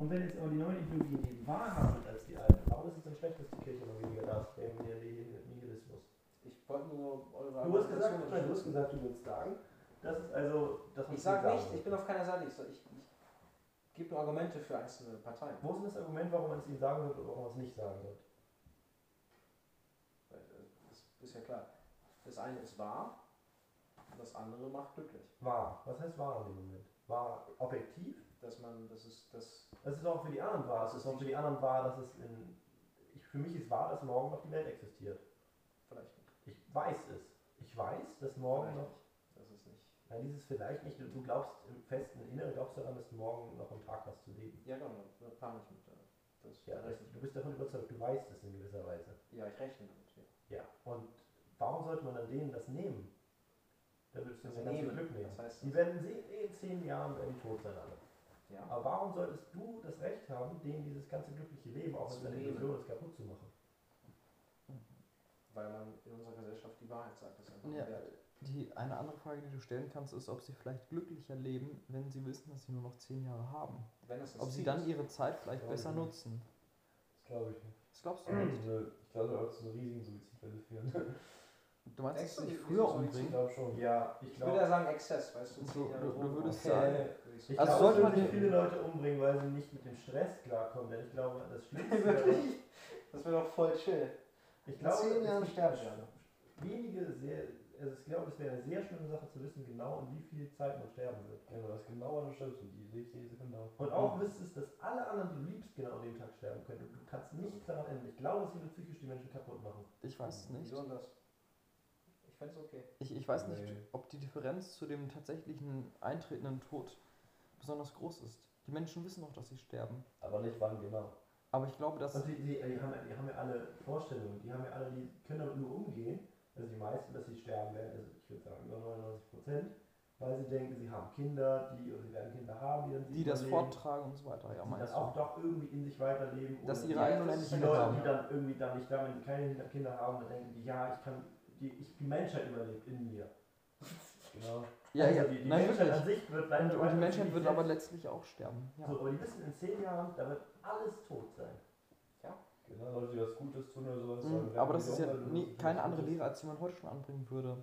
Und wenn jetzt aber die neuen Ideologien die wahrhaben als die alten, warum ist es denn schlecht, dass die Kirche noch weniger da ist, der Nihilismus? Ich wollte nur eure Du hast gesagt, nein, du hast gesagt, du willst sagen, das ist also das, Ich sage sagen nicht, ich bin auf keiner Seite. Ich, ich, ich gebe nur Argumente für einzelne Parteien. Wo ist denn das Argument, warum man es ihnen sagen wird oder warum man es nicht sagen wird? Äh, Das ist ja klar. Das eine ist wahr, das andere macht glücklich. Wahr. Was heißt wahr in dem Moment? Wahr objektiv? Dass man, das ist das. Das ist auch für die anderen wahr. Es ist auch für die anderen wahr, dass es in. Ich, für mich ist wahr, dass morgen noch die Welt existiert. Vielleicht nicht. Ich weiß es. Ich weiß, dass morgen Vielleicht noch. Das ist nicht. Nein, dieses vielleicht nicht. Du glaubst im festen Inneren, glaubst daran, dass morgen noch am Tag hast zu leben. Ja, genau. Da pan ich mit. äh, Das, Ja, da das, du bist davon überzeugt, du weißt es in gewisser Weise. Ja, ich rechne damit. Ja. Ja. Und warum sollte man dann denen das nehmen? Da würdest du Das das ganze Glück nehmen. was heißt Die das? werden in zehn Jahren tot sein alle. Ja. Aber warum solltest du das Recht haben, denen dieses ganze glückliche Leben, auch wenn eine nehmen. Illusion ist, kaputt zu machen? Weil man in unserer Gesellschaft die Wahrheit sagt. Das ist einfach Ja, Wert. die, eine andere Frage, die du stellen kannst, ist, ob sie vielleicht glücklicher leben, wenn sie wissen, dass sie nur noch zehn Jahre haben. Wenn es ein Ob sie dann ist. ihre Zeit vielleicht besser nicht. nutzen. Das glaube ich nicht. Das glaubst du nicht. Also, ich glaube, auch zu einer riesigen Suizidwelle führen. Du meinst, dass sich wie- früher soll ich umbringen? glaube schon. Ja, ich Ich würde ja sagen Exzess, weißt du. Du- Jahre du- du würdest Okay. sagen- ich Also glaube, sollte man den- viele Leute umbringen, weil sie nicht mit dem Stress klarkommen. Denn ich glaube, das Schlimmste Wirklich? Das wäre doch voll chill. Ich In glaube, zehn Jahren sterben wir wenige sehr, also ich glaube, es wäre eine sehr schlimme Sache zu wissen, genau in wie viel Zeit man sterben wird. Genau, das ist genau an der Stelle. Die lebst jede Sekunde auf. Und auch wüsstest, dass alle anderen, die du liebst, genau an dem Tag sterben können. Und du kannst nichts daran ändern. Ich glaube, es würde psychisch die Menschen kaputt machen. Ich weiß es nicht. Wieso denn das? Ich fände es okay. Ich, ich weiß nicht, Nee. ob die Differenz zu dem tatsächlichen eintretenden Tod besonders groß ist. Die Menschen wissen noch, dass sie sterben. Aber nicht wann genau. Aber ich glaube, dass. Und die, die, die, haben, ja- die haben ja alle Vorstellungen, die haben ja alle, die können damit nur umgehen, also die meisten, dass sie sterben werden, also ich würde sagen über 99 Prozent, weil sie denken, sie haben Kinder, die, oder sie werden Kinder haben, die Die das forttragen und so weiter, ja, die meinst dann auch doch irgendwie in sich weiterleben. Dass ihre die Leute, haben. die dann irgendwie dann nicht da, wenn sie keine Kinder haben, dann denken die, ja, ich kann, die, ich, die Menschheit überlebt in mir. Genau. Ja, also ja, die, die nein, Menschheit wirklich. an sich wird Und, leider und die Menschheit wird aber letztlich auch sterben. Ja. So, aber die wissen, in zehn Jahren, da wird alles tot sein. Genau, Leute, die was Gutes tun oder sowas. Mhm, aber das ist ja nie, keine andere. Lehre, als die man heute schon anbringen würde.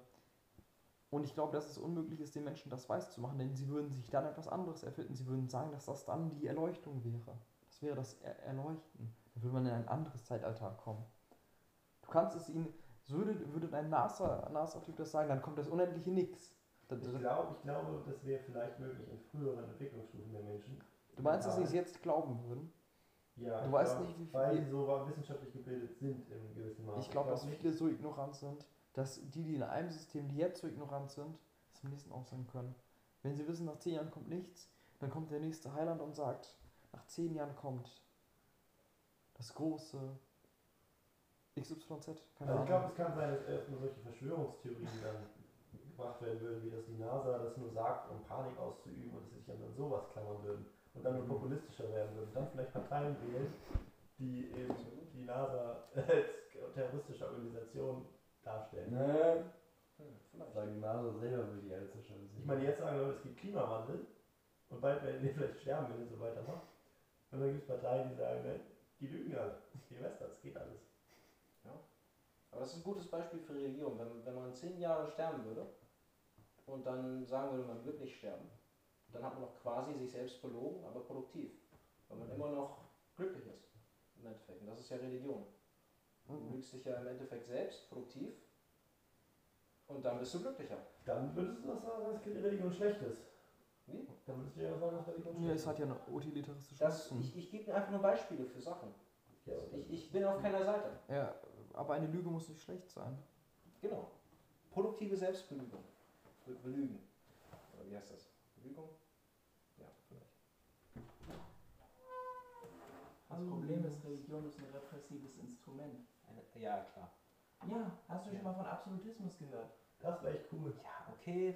Und ich glaube, dass es unmöglich ist, den Menschen das weiß zu machen, denn sie würden sich dann etwas anderes erfinden. Sie würden sagen, dass das dann die Erleuchtung wäre. Das wäre das er Erleuchten. Dann würde man in ein anderes Zeitalter kommen. Du kannst es ihnen, so würde, würde ein NASA-Typ NASA das sagen, dann kommt das unendliche Nix. Ich glaube, ich glaube, das wäre vielleicht möglich in früheren Entwicklungsstufen der Menschen. Du meinst, dass sie es jetzt glauben würden? Ja, Du weißt glaub, nicht, wie viel- Weil sie so wissenschaftlich gebildet sind im gewissen Maße. Ich glaube, dass glaub nicht- viele so ignorant sind, dass die, die in einem System, die jetzt so ignorant sind, es im nächsten auch sein können. Wenn sie wissen, nach zehn Jahren kommt nichts, dann kommt der nächste Heiland und sagt, nach zehn Jahren kommt das große XYZ. Keine Also ich glaube, es kann sein, dass erstmal solche Verschwörungstheorien dann gebracht werden würden, wie dass die NASA das nur sagt, um Panik auszuüben und dass sie sich dann an sowas klammern würden und dann nur Mhm. populistischer werden würden. Dann vielleicht Parteien wählen, die eben die NASA als terroristische Organisation darstellen. Ne, Hm, vielleicht. sagen die NASA selber will die Erde zerstören. Ich meine, jetzt sagen Leute, es gibt Klimawandel und bald werden wir vielleicht sterben, wenn ihr so weitermacht. Und dann gibt es Parteien, die sagen, ne, die lügen alle. Die Wester, es geht alles. Aber das ist ein gutes Beispiel für Religion. Wenn, wenn man zehn Jahre sterben würde und dann sagen würde, man wird nicht sterben, dann hat man noch quasi sich selbst belogen, aber produktiv. Weil man immer noch glücklich ist. Im Endeffekt. Und das ist ja Religion. Du Mhm. lügst dich ja im Endeffekt selbst, produktiv. Und dann bist du glücklicher. Dann würdest du doch sagen, dass die Religion schlecht ist. Wie? Dann würdest du ja sagen, dass Religion Ja, schlecht es hat ja eine utilitaristische Das, ich ich gebe einfach nur Beispiele für Sachen. Ja, Ich, ich bin auf keiner Seite. Ja, aber eine Lüge muss nicht schlecht sein. Genau. Produktive Selbstbelügung. Be Belügen. Oder wie heißt das? Belügung? Ja, vielleicht. Das Problem ist, Religion ist ein repressives Instrument. Ja, klar. Ja, hast du schon mal von Absolutismus gehört? Das wäre echt cool. Ja, okay.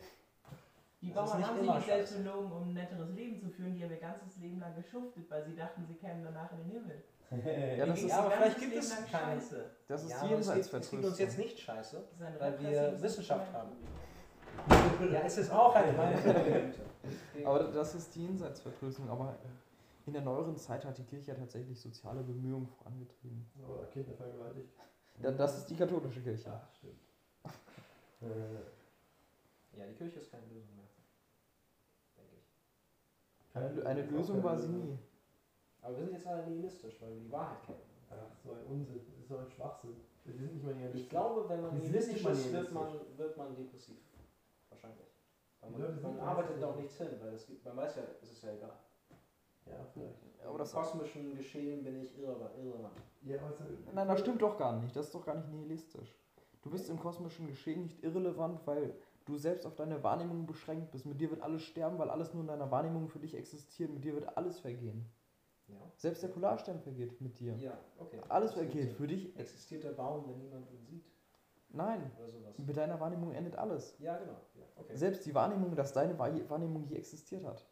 Die Das ist Bauern nicht haben sich immer nicht selbst scheiße. belogen, um ein netteres Leben zu führen. Die haben ihr ganzes Leben lang geschuftet, weil sie dachten, sie kämen danach in den Himmel. Ja, das ist, ja, aber ihr vielleicht ganzes gibt Leben es lang keine- Scheiße. das ist ja, aber es gibt, es gibt uns jetzt nicht scheiße, Das ist ein weil wir repressives Wissenschaft Instrument. haben. Ja, es ist auch eine Güte. Aber das ist die Jenseitsvertröstung. Aber In der neueren Zeit hat die Kirche ja tatsächlich soziale Bemühungen vorangetrieben. Oder Kinder vergewaltigt. Da, das ist die katholische Kirche. Ja, stimmt. äh, Ja, die Kirche ist keine Lösung mehr. Denke ich. Eine, eine Lösung war sie nie. Aber wir sind jetzt alle nihilistisch, weil wir die Wahrheit kennen. Ach, so ein Unsinn. Das ist so ein Schwachsinn. Wir sind nicht mal hier Ich glaube, wenn man nihilistisch ist, wird nihilistisch. man, wird man depressiv. Wahrscheinlich. Man, man arbeitet da auch nichts hin, weil es gibt, man weiß ja, es ist ja egal. Ja, vielleicht. Aber Im das kosmischen Geschehen bin ich irre, irrelevant. Ja, aber es Nein, das stimmt doch gar nicht. Das ist doch gar nicht nihilistisch. Du bist im kosmischen Geschehen nicht irrelevant, weil du selbst auf deine Wahrnehmung beschränkt bist. Mit dir wird alles sterben, weil alles nur in deiner Wahrnehmung für dich existiert. Mit dir wird alles vergehen. Ja. Selbst der Polarstern vergeht mit dir. Ja, okay. Alles vergeht. Für dich. Existiert der Baum, wenn niemand ihn sieht? Nein. Oder sowas. Mit deiner Wahrnehmung endet alles. Ja, genau. Ja, okay. Selbst die Wahrnehmung, dass deine Wahr- Wahrnehmung je existiert hat.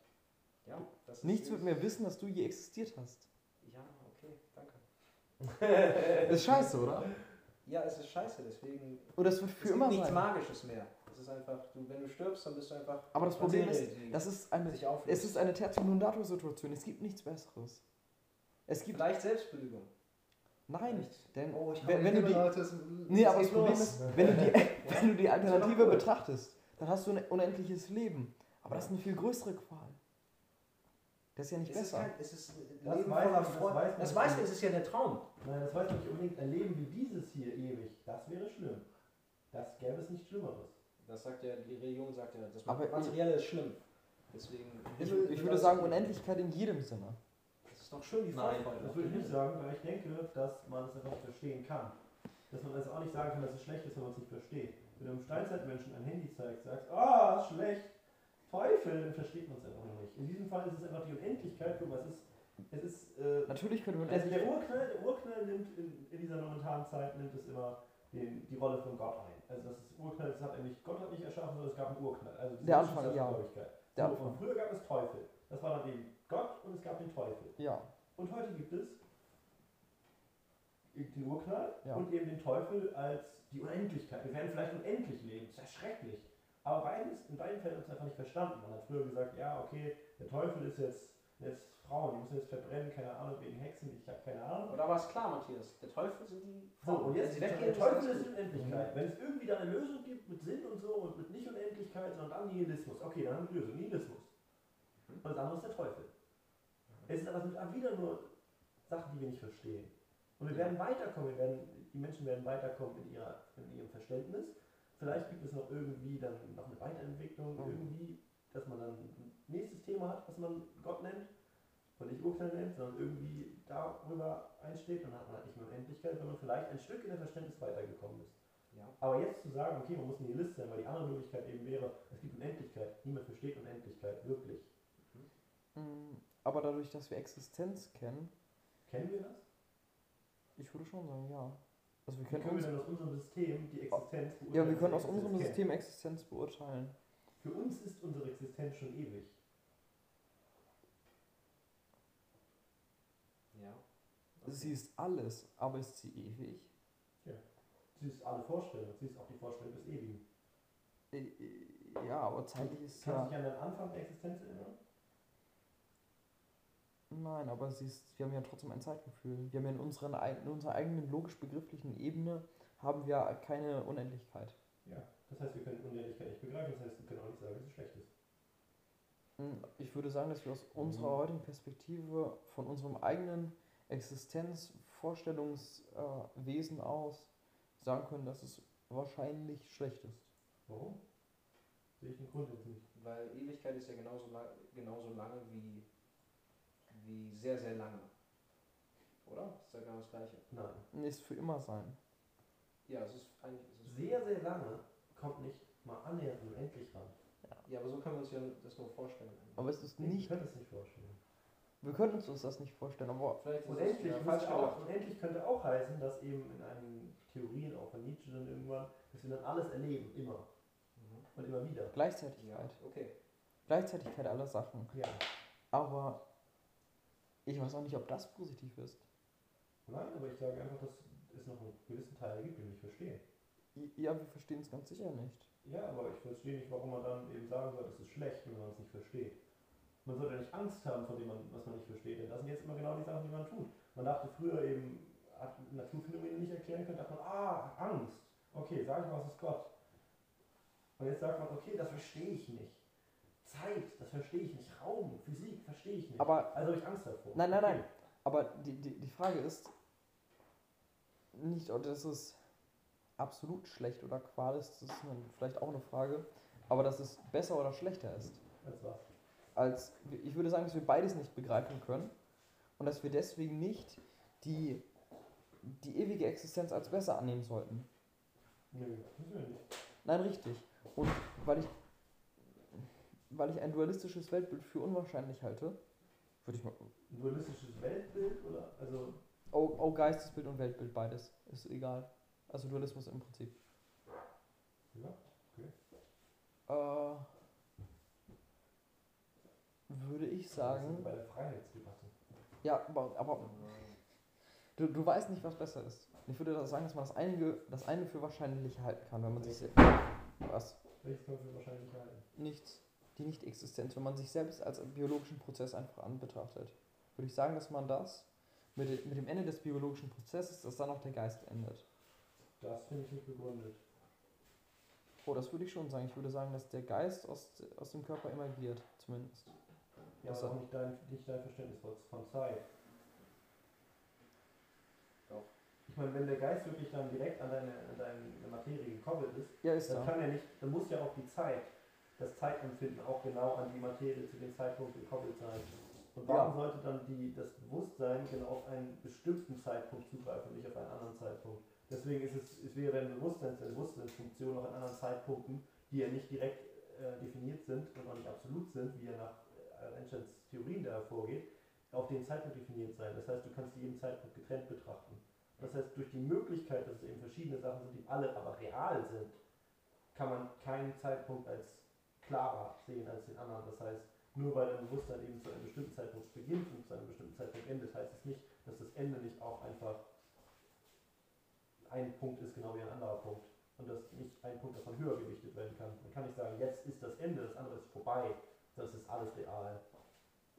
ja, das Nichts wird mehr wissen, dass du je existiert hast. Ja, okay, danke. Ist scheiße, oder? Ja, es ist scheiße, deswegen. Oder es wird es für gibt immer nichts sein. Magisches mehr. Es ist einfach, du, wenn du stirbst, dann bist du einfach. Aber das Problem ist, das ist eine, es ist eine Tertium non Situation. Es gibt nichts Besseres. Es gibt. Vielleicht Selbstbelügung. Nein, denn Oh, ich wenn, wenn du die, Nee, aber das Problem ist, wenn du die, wenn du die Alternative cool. betrachtest, dann hast du ein unendliches Leben. Aber das ist eine viel größere Qual. Das ist ja nicht es ist, besser. kein, es ist ein Das Leben voller man, das Freude. weiß man Das nicht. weißt du, es ist ja der Traum. Nein, das weiß man nicht unbedingt. Ein Leben wie dieses hier ewig, das wäre schlimm. Das gäbe es nicht Schlimmeres. Das sagt ja, die Religion sagt ja, das Materielle ist schlimm. Deswegen. Ich, ich würde sagen. Unendlichkeit in jedem Sinne. Das ist doch schön, die Nein, Vorfreude. Das würde ich nicht sagen, weil ich denke, dass man es einfach nicht verstehen kann. Dass man also auch nicht sagen kann, dass es schlecht ist, wenn man es nicht versteht. Wenn du einem Steinzeitmenschen ein Handy zeigst, sagst, ah, ist schlecht, Teufel, dann versteht man es einfach noch nicht. In diesem Fall ist es einfach die Unendlichkeit, guck mal, es ist, es ist, äh, Natürlich könnte man also der Urknall, der Urknall nimmt in, in dieser momentanen Zeit, nimmt es immer den, die Rolle von Gott ein. Also das ist Urknall, das hat nämlich, Gott hat nicht erschaffen, sondern es gab einen Urknall. Also Der Anfang, ja. Der so, Anfang. Und früher gab es Teufel. Das war dann eben Gott und es gab den Teufel. Ja, Und heute gibt es den Urknall Ja. und eben den Teufel als die Unendlichkeit. Wir werden vielleicht unendlich leben, das ist ja schrecklich. Aber beides, in beiden Fällen wir es einfach nicht verstanden. Man hat früher gesagt, ja, okay, der Teufel ist jetzt, jetzt Frauen, die müssen jetzt verbrennen, keine Ahnung, wegen Hexen, ich habe keine Ahnung. Oder war es klar, Matthias? Der Teufel sind die So, und jetzt der weggehen, Teufel ist die Unendlichkeit. Wenn es irgendwie da eine Lösung gibt mit Sinn und so und mit nicht Unendlichkeit, sondern dann Nihilismus. Okay, dann haben wir die Lösung, Nihilismus. Und das andere ist der Teufel. Es ist aber wieder nur Sachen, die wir nicht verstehen. Und wir werden weiterkommen, wir werden, die Menschen werden weiterkommen in, ihrer, in ihrem Verständnis. Vielleicht gibt es noch irgendwie dann noch eine Weiterentwicklung, Mhm. irgendwie, dass man dann ein nächstes Thema hat, was man Gott nennt. Und nicht Urteil nennt, sondern irgendwie darüber einsteht, dann hat man halt nicht mehr Unendlichkeit, wenn man vielleicht ein Stück in der Verständnis weitergekommen ist. Ja. Aber jetzt zu sagen, okay, man muss Nihilist sein, weil die andere Möglichkeit eben wäre, es gibt Unendlichkeit, niemand versteht Unendlichkeit wirklich. Mm, aber dadurch, dass wir Existenz kennen, Kennen wir das? ich würde schon sagen, ja. Also wir können können wir aus unserem System die Existenz beurteilen? ja, wir können aus unserem Existenz System Existenz beurteilen. Für uns ist unsere Existenz schon ewig. Ja. Sie ist alles, aber ist sie ewig? Sie ist alle Vorstellung, sie ist auch die Vorstellung des Ewigen. Äh, äh, Ja, aber zeitlich ist Kannst du dich ja. an den Anfang der Existenz erinnern? Nein, aber sie ist, wir haben ja trotzdem ein Zeitgefühl. Wir haben ja in, unseren, in unserer eigenen logisch-begrifflichen Ebene haben wir keine Unendlichkeit. Ja. Das heißt, wir können Unendlichkeit nicht begreifen, das heißt, wir können auch nicht sagen, dass es schlecht ist. Mm, Ich würde sagen, dass wir aus unserer heutigen Perspektive von unserem eigenen Existenzvorstellungswesen aus sagen können, dass es wahrscheinlich schlecht ist. Warum? Sehe ich den Grund jetzt nicht. Weil Ewigkeit ist ja genauso, genauso lange wie, wie sehr, sehr lange. Oder? Ist ja genau das Gleiche. Nein. Ist für immer sein. Ja, es ist eigentlich. Es ist Sehr, sehr lange kommt nicht mal annähernd unendlich ran. Ja, aber so können wir uns ja das nur vorstellen. Aber es ist Ich nicht, könnte es nicht vorstellen. wir können uns das nicht vorstellen, aber Vielleicht ist Unendlich, es ja auch, unendlich könnte auch heißen, dass eben in einigen Theorien, auch von Nietzsche dann irgendwann, dass wir dann alles erleben, immer Mhm. und immer wieder. Ja, Gleichzeitigkeit. okay. Gleichzeitigkeit aller Sachen. Ja. Aber ich weiß auch nicht, ob das positiv ist. Nein, aber ich sage einfach, dass es noch einen gewissen Teil gibt, den wir nicht verstehen. I- Ja, wir verstehen es ganz sicher nicht. Ja, aber ich verstehe nicht, warum man dann eben sagen soll, es ist schlecht, wenn man es nicht versteht. Man sollte nicht Angst haben vor dem, was man nicht versteht. Denn das sind jetzt immer genau die Sachen, die man tut. Man dachte früher eben, hat Naturphänomene nicht erklären können, dachte man, ah, Angst. Okay, sag ich mal, was ist Gott? Und jetzt sagt man, okay, das verstehe ich nicht. Zeit, das verstehe ich nicht. Raum, Physik, verstehe ich nicht. Aber also habe ich Angst davor. Nein, nein, okay. nein. Aber die, die, die Frage ist nicht, ob das ist absolut schlecht oder Qual ist, das ist vielleicht auch eine Frage, aber dass es besser oder schlechter ist. Als was? Als, ich würde sagen, dass wir beides nicht begreifen können und dass wir deswegen nicht die, die ewige Existenz als besser annehmen sollten. Nö, müssen wir nicht. Nein, richtig. Und weil ich, weil ich ein dualistisches Weltbild für unwahrscheinlich halte, würde ich mal. Dualistisches Weltbild oder? Also, Oh, oh, Geistesbild und Weltbild, beides. Ist egal. Also Dualismus im Prinzip. ja. Äh, würde ich sagen. bei der Freiheitsdebatte. Ja, aber, aber du, du weißt nicht, was besser ist. Ich würde das sagen, dass man das eine, das eine für wahrscheinlich halten kann, wenn man sich was Welches können wir wahrscheinlich halten? nichts, die Nicht-Existenz, wenn man sich selbst als biologischen Prozess einfach anbetrachtet. Würde ich sagen, dass man das mit, mit dem Ende des biologischen Prozesses, dass dann auch der Geist endet. Das finde ich nicht begründet. Oh, das würde ich schon sagen. Ich würde sagen, dass der Geist aus, aus dem Körper emergiert, zumindest. Ja, Was aber auch nicht dein, nicht dein Verständnis von- von Zeit. Doch. Ich meine, wenn der Geist wirklich dann direkt an deine, an deine Materie gekoppelt ist, Ja, ist dann da. kann er nicht, dann muss ja auch die Zeit, das Zeitempfinden auch genau an die Materie zu dem Zeitpunkt gekoppelt sein. Und warum Ja. sollte dann die, das Bewusstsein genau auf einen bestimmten Zeitpunkt zugreifen und nicht auf einen anderen Zeitpunkt? Deswegen ist es, es wäre ein Bewusstseins, eine Bewusstseinsfunktion auch an anderen Zeitpunkten, die ja nicht direkt äh, definiert sind und auch nicht absolut sind, wie er nach äh, Einsteins Theorien da hervorgeht, auf den Zeitpunkt definiert sein. Das heißt, du kannst jeden Zeitpunkt getrennt betrachten. Das heißt, durch die Möglichkeit, dass es eben verschiedene Sachen sind, die alle aber real sind, kann man keinen Zeitpunkt als klarer sehen als den anderen. Das heißt, nur weil ein Bewusstsein eben zu einem bestimmten Zeitpunkt beginnt und zu einem bestimmten Zeitpunkt endet, heißt es nicht, dass das Ende nicht auch einfach ein Punkt ist, genau wie ein anderer Punkt. Und dass nicht ein Punkt davon höher gewichtet werden kann. Man kann nicht sagen, jetzt ist das Ende, das andere ist vorbei. Das ist alles real.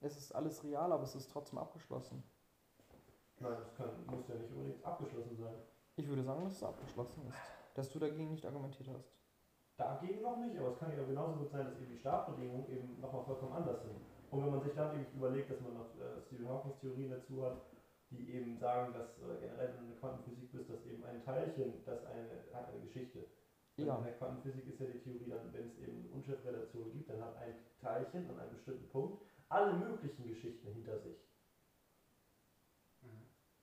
Es ist alles real, aber es ist trotzdem abgeschlossen. Nein, das kann, muss ja nicht unbedingt abgeschlossen sein. Ich würde sagen, dass es abgeschlossen ist. Dass du dagegen nicht argumentiert hast. Dagegen noch nicht, aber es kann ja genauso gut sein, dass eben die Startbedingungen eben nochmal vollkommen anders sind. Und wenn man sich dann eben überlegt, dass man noch äh, Stephen Hawkings Theorien dazu hat, die eben sagen, dass äh, generell in der Quantenphysik bist, dass eben ein Teilchen, das eine, hat eine Geschichte. Und Ja. In der Quantenphysik ist ja die Theorie dann, wenn es eben Unschärferelationen gibt, dann hat ein Teilchen an einem bestimmten Punkt alle möglichen Geschichten hinter sich.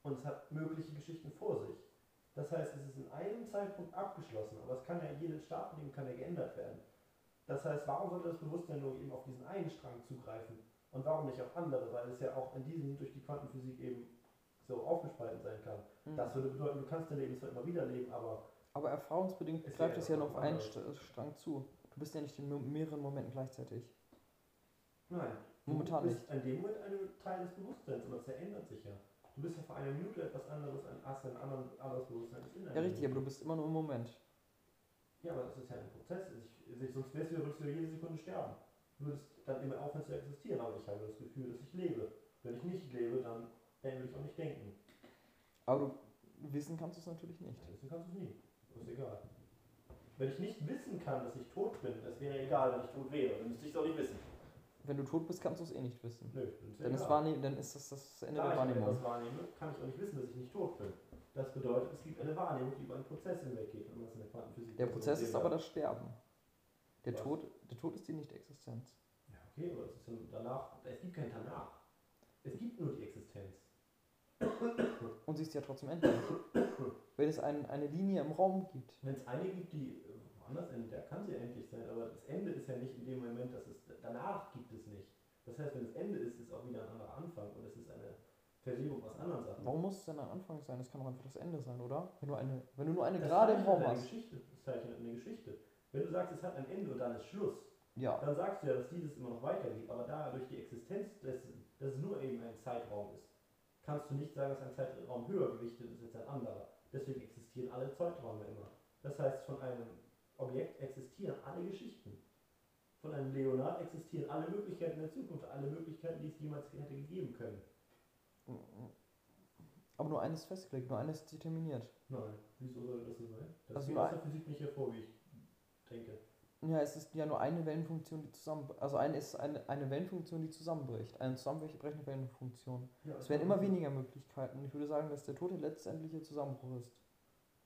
Und es hat mögliche Geschichten vor sich. Das heißt, es ist in einem Zeitpunkt abgeschlossen, aber es kann ja jede Startbedingung kann ja geändert werden. Das heißt, warum sollte das Bewusstsein nur eben auf diesen einen Strang zugreifen und warum nicht auf andere? Weil es ja auch in diesem durch die Quantenphysik eben so aufgespalten sein kann. Mhm. Das würde bedeuten, du kannst dein Leben zwar immer wieder leben, aber Aber erfahrungsbedingt greift es ja nur auf einen Strang zu. Du bist ja nicht in me- mehreren Momenten gleichzeitig. nein. Momentan du bist in dem Moment ein Teil des Bewusstseins, aber das verändert sich ja. Du bist ja vor einer Minute etwas anderes, ein, hast ein anderen, anderes Bewusstsein in Ja, richtig, aber du bist immer nur im Moment. Ja, aber das ist ja ein Prozess. Ich, ich, sonst wärst du, würdest du ja jede Sekunde sterben. Du würdest dann immer aufhören zu existieren, aber ich habe das Gefühl, dass ich lebe. Wenn ich nicht lebe, dann, würde ich auch nicht denken. Aber du wissen kannst du es natürlich nicht. Wissen kannst du es nie. Das ist egal. Wenn ich nicht wissen kann, dass ich tot bin, das wäre egal, wenn ich tot wäre. Dann müsste ich es auch nicht wissen. Wenn du tot bist, kannst du es eh nicht wissen. Nö, dann ist, Dann wahrnehm, dann ist das das Ende Da der ich aber Wahrnehmung. etwas wahrnehme, kann ich auch nicht wissen, dass ich nicht tot bin. Das bedeutet, es gibt eine Wahrnehmung, die über einen Prozess hinweggeht. Und das in der Quantenphysik Der Prozess ist aber das Sterben. Der Was? Tod, der Tod ist die Nicht-Existenz. Ja, okay, aber es ist ja danach. Es gibt kein Danach. Es gibt nur die Existenz. Und sie ist ja trotzdem endlich. Wenn es ein, eine Linie im Raum gibt. Wenn es eine gibt, die äh, woanders endet, da kann sie endlich sein, aber das Ende ist ja nicht in dem Moment, dass es danach gibt es nicht. Das heißt, wenn es Ende ist, ist auch wieder ein anderer Anfang und es ist eine Verlebung aus anderen Sachen. Warum muss es denn ein Anfang sein? Das kann doch einfach das Ende sein, oder? Wenn du, eine, wenn du nur eine Das Gerade im Raum eine hast. Geschichte. Das zeichnet eine Geschichte. Wenn du sagst, es hat ein Ende und dann ist Schluss, Ja. dann sagst du ja, dass dieses immer noch weitergeht. Aber da durch die Existenz dessen, dass es nur eben ein Zeitraum ist, kannst du nicht sagen, dass ein Zeitraum höher gewichtet ist als ein anderer. Deswegen existieren alle Zeiträume immer. Das heißt, von einem Objekt existieren alle Geschichten. Von einem Leonard existieren alle Möglichkeiten der Zukunft, alle Möglichkeiten, die es jemals hätte gegeben können. Aber nur eines festgelegt, nur eines determiniert. Nein, wieso soll das so sein? Das Also geht aus der Physik nicht hervor, wie ich denke. Ja, es ist ja nur eine Wellenfunktion, die zusammen, also eine ist eine, eine Wellenfunktion, die zusammenbricht, eine zusammenbrechende Wellenfunktion. Ja, Es werden immer weniger Möglichkeiten. Ich würde sagen, dass der Tod der letztendliche Zusammenbruch ist.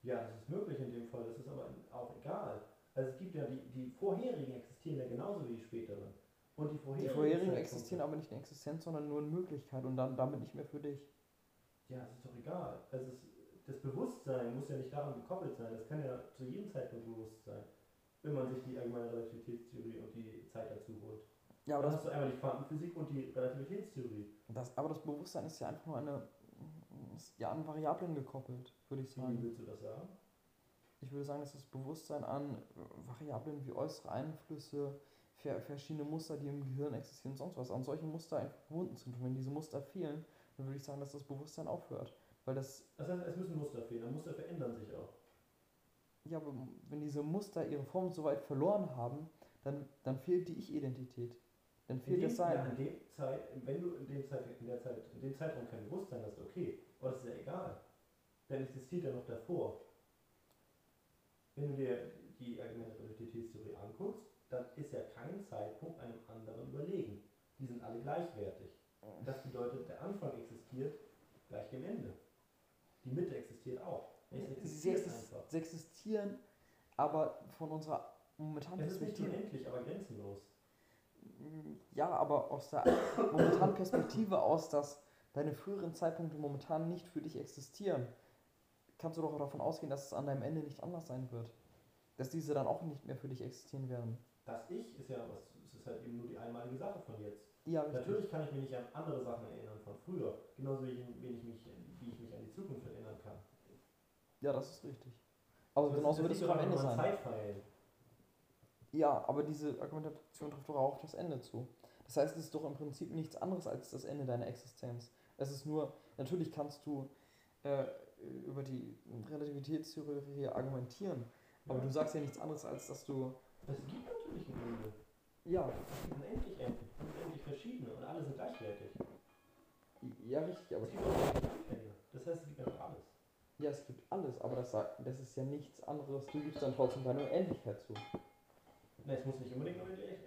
Ja, das ist möglich in dem Fall, das ist aber auch egal. Also es gibt ja die, die vorherigen existieren ja genauso wie die späteren. Und die Die vorherigen, vorherigen Zeitpunkte- existieren aber nicht in Existenz, sondern nur in Möglichkeit und dann damit nicht mehr für dich. Ja, das ist doch egal. Also es, das Bewusstsein muss ja nicht daran gekoppelt sein. Das kann ja zu jedem Zeitpunkt bewusst sein. Wenn man sich die allgemeine Relativitätstheorie und die Zeit dazu holt. Ja, aber Dann das, hast du einmal die Quantenphysik und die Relativitätstheorie. das, aber das Bewusstsein ist ja einfach nur eine, ist ja an Variablen gekoppelt, würde ich Wie sagen. willst du das sagen? Ich würde sagen, dass das Bewusstsein an Variablen wie äußere Einflüsse, ver verschiedene Muster, die im Gehirn existieren, sonst was, an solche Muster einfach gebunden sind. Und wenn diese Muster fehlen, dann würde ich sagen, dass das Bewusstsein aufhört. Weil das, Das heißt, es müssen Muster fehlen. Muster verändern sich auch. ja, aber wenn diese Muster ihre Form so weit verloren haben, dann, dann fehlt die Ich-Identität. Dann In fehlt dem, das ja, Sein. in dem Zeit, wenn du in dem, Zeit, in, der Zeit, in dem Zeitraum kein Bewusstsein hast, okay. Aber das ist ja egal. Dann existiert ja noch davor. Wenn du dir die allgemeine Relativitätstheorie anguckst, dann ist ja kein Zeitpunkt einem anderen überlegen. Die sind alle gleichwertig. Das bedeutet, der Anfang existiert gleich dem Ende. Die Mitte existiert auch. Existiert sie existieren, aber von unserer momentanen Es ist nicht Perspektive. unendlich, aber grenzenlos. Ja, aber aus der momentanen Perspektive aus, dass deine früheren Zeitpunkte momentan nicht für dich existieren, kannst du doch davon ausgehen, dass es an deinem Ende nicht anders sein wird. Dass diese dann auch nicht mehr für dich existieren werden. Das Ich ist ja was, es ist halt eben nur die einmalige Sache von jetzt. Ja. Natürlich kann ich mich nicht an andere Sachen erinnern von früher, genauso wie ich, wie ich, mich, wie ich mich an die Zukunft erinnern kann. Ja, das ist richtig. Aber Das genauso wird es am Ende sein. Ja, aber diese Argumentation trifft doch auch das Ende zu. Das heißt, es ist doch im Prinzip nichts anderes als das Ende deiner Existenz. Es ist nur, natürlich kannst du äh, über die Relativitätstheorie argumentieren, aber Ja. du sagst ja nichts anderes, als dass du. Es gibt natürlich ein Ende. Ja, Es gibt unendlich endlich, unendlich verschiedene und alle sind gleichwertig. ja, richtig, aber Es gibt Anfänge. Das heißt, es gibt einfach alles. ja, es gibt alles, aber das, das ist ja nichts anderes. Du gibst dann trotzdem deine Unendlichkeit zu. Na, es muss nicht unbedingt eine Unendlich-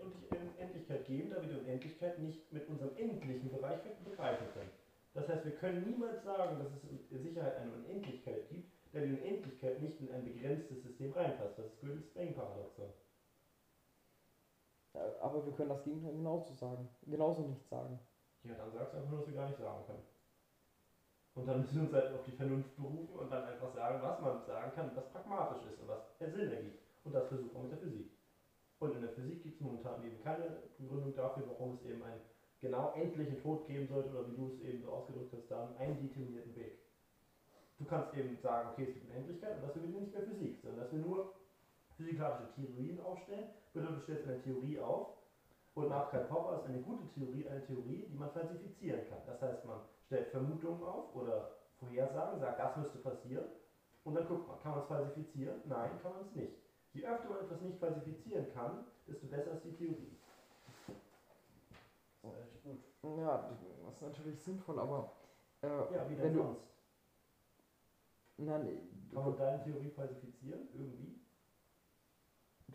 Unendlichkeit geben, da wir die Unendlichkeit nicht mit unserem endlichen Bereich begreifen können. Das heißt, wir können niemals sagen, dass es in Sicherheit eine Unendlichkeit gibt, da die Unendlichkeit nicht in ein begrenztes System reinpasst. Das ist Gödel-Speng-Paradoxon. Ja, Aber wir können das Gegenteil genauso sagen. Genauso nicht sagen. Ja, dann sagst du einfach nur, was wir gar nicht sagen können. Und dann müssen wir uns halt auf die Vernunft berufen und dann einfach sagen, was man sagen kann, was pragmatisch ist und was Sinn ergibt. Und das versuchen wir mit der Physik. Und in der Physik gibt es momentan eben keine Begründung dafür, warum es eben einen genau endlichen Tod geben sollte oder wie du es eben so ausgedrückt hast, da einen eindeterminierten Weg. Du kannst eben sagen, okay, es gibt eine Endlichkeit und das wird nicht mehr Physik, sondern dass wir nur physikalische Theorien aufstellen. Bedeutet, du stellst eine Theorie auf und nach Karl Popper ist eine gute Theorie eine Theorie, die man falsifizieren kann. Das heißt, man stellt Vermutungen auf oder Vorhersagen, sagt, das müsste passieren und dann guckt man, kann man es falsifizieren? Nein, kann man es nicht. Je öfter man etwas nicht falsifizieren kann, desto besser ist die Theorie. Das ist echt gut. Ja, das ist natürlich sinnvoll, aber. Äh, Ja, wie wenn denn du. sonst? Nein, Kann man deine Theorie falsifizieren? Irgendwie?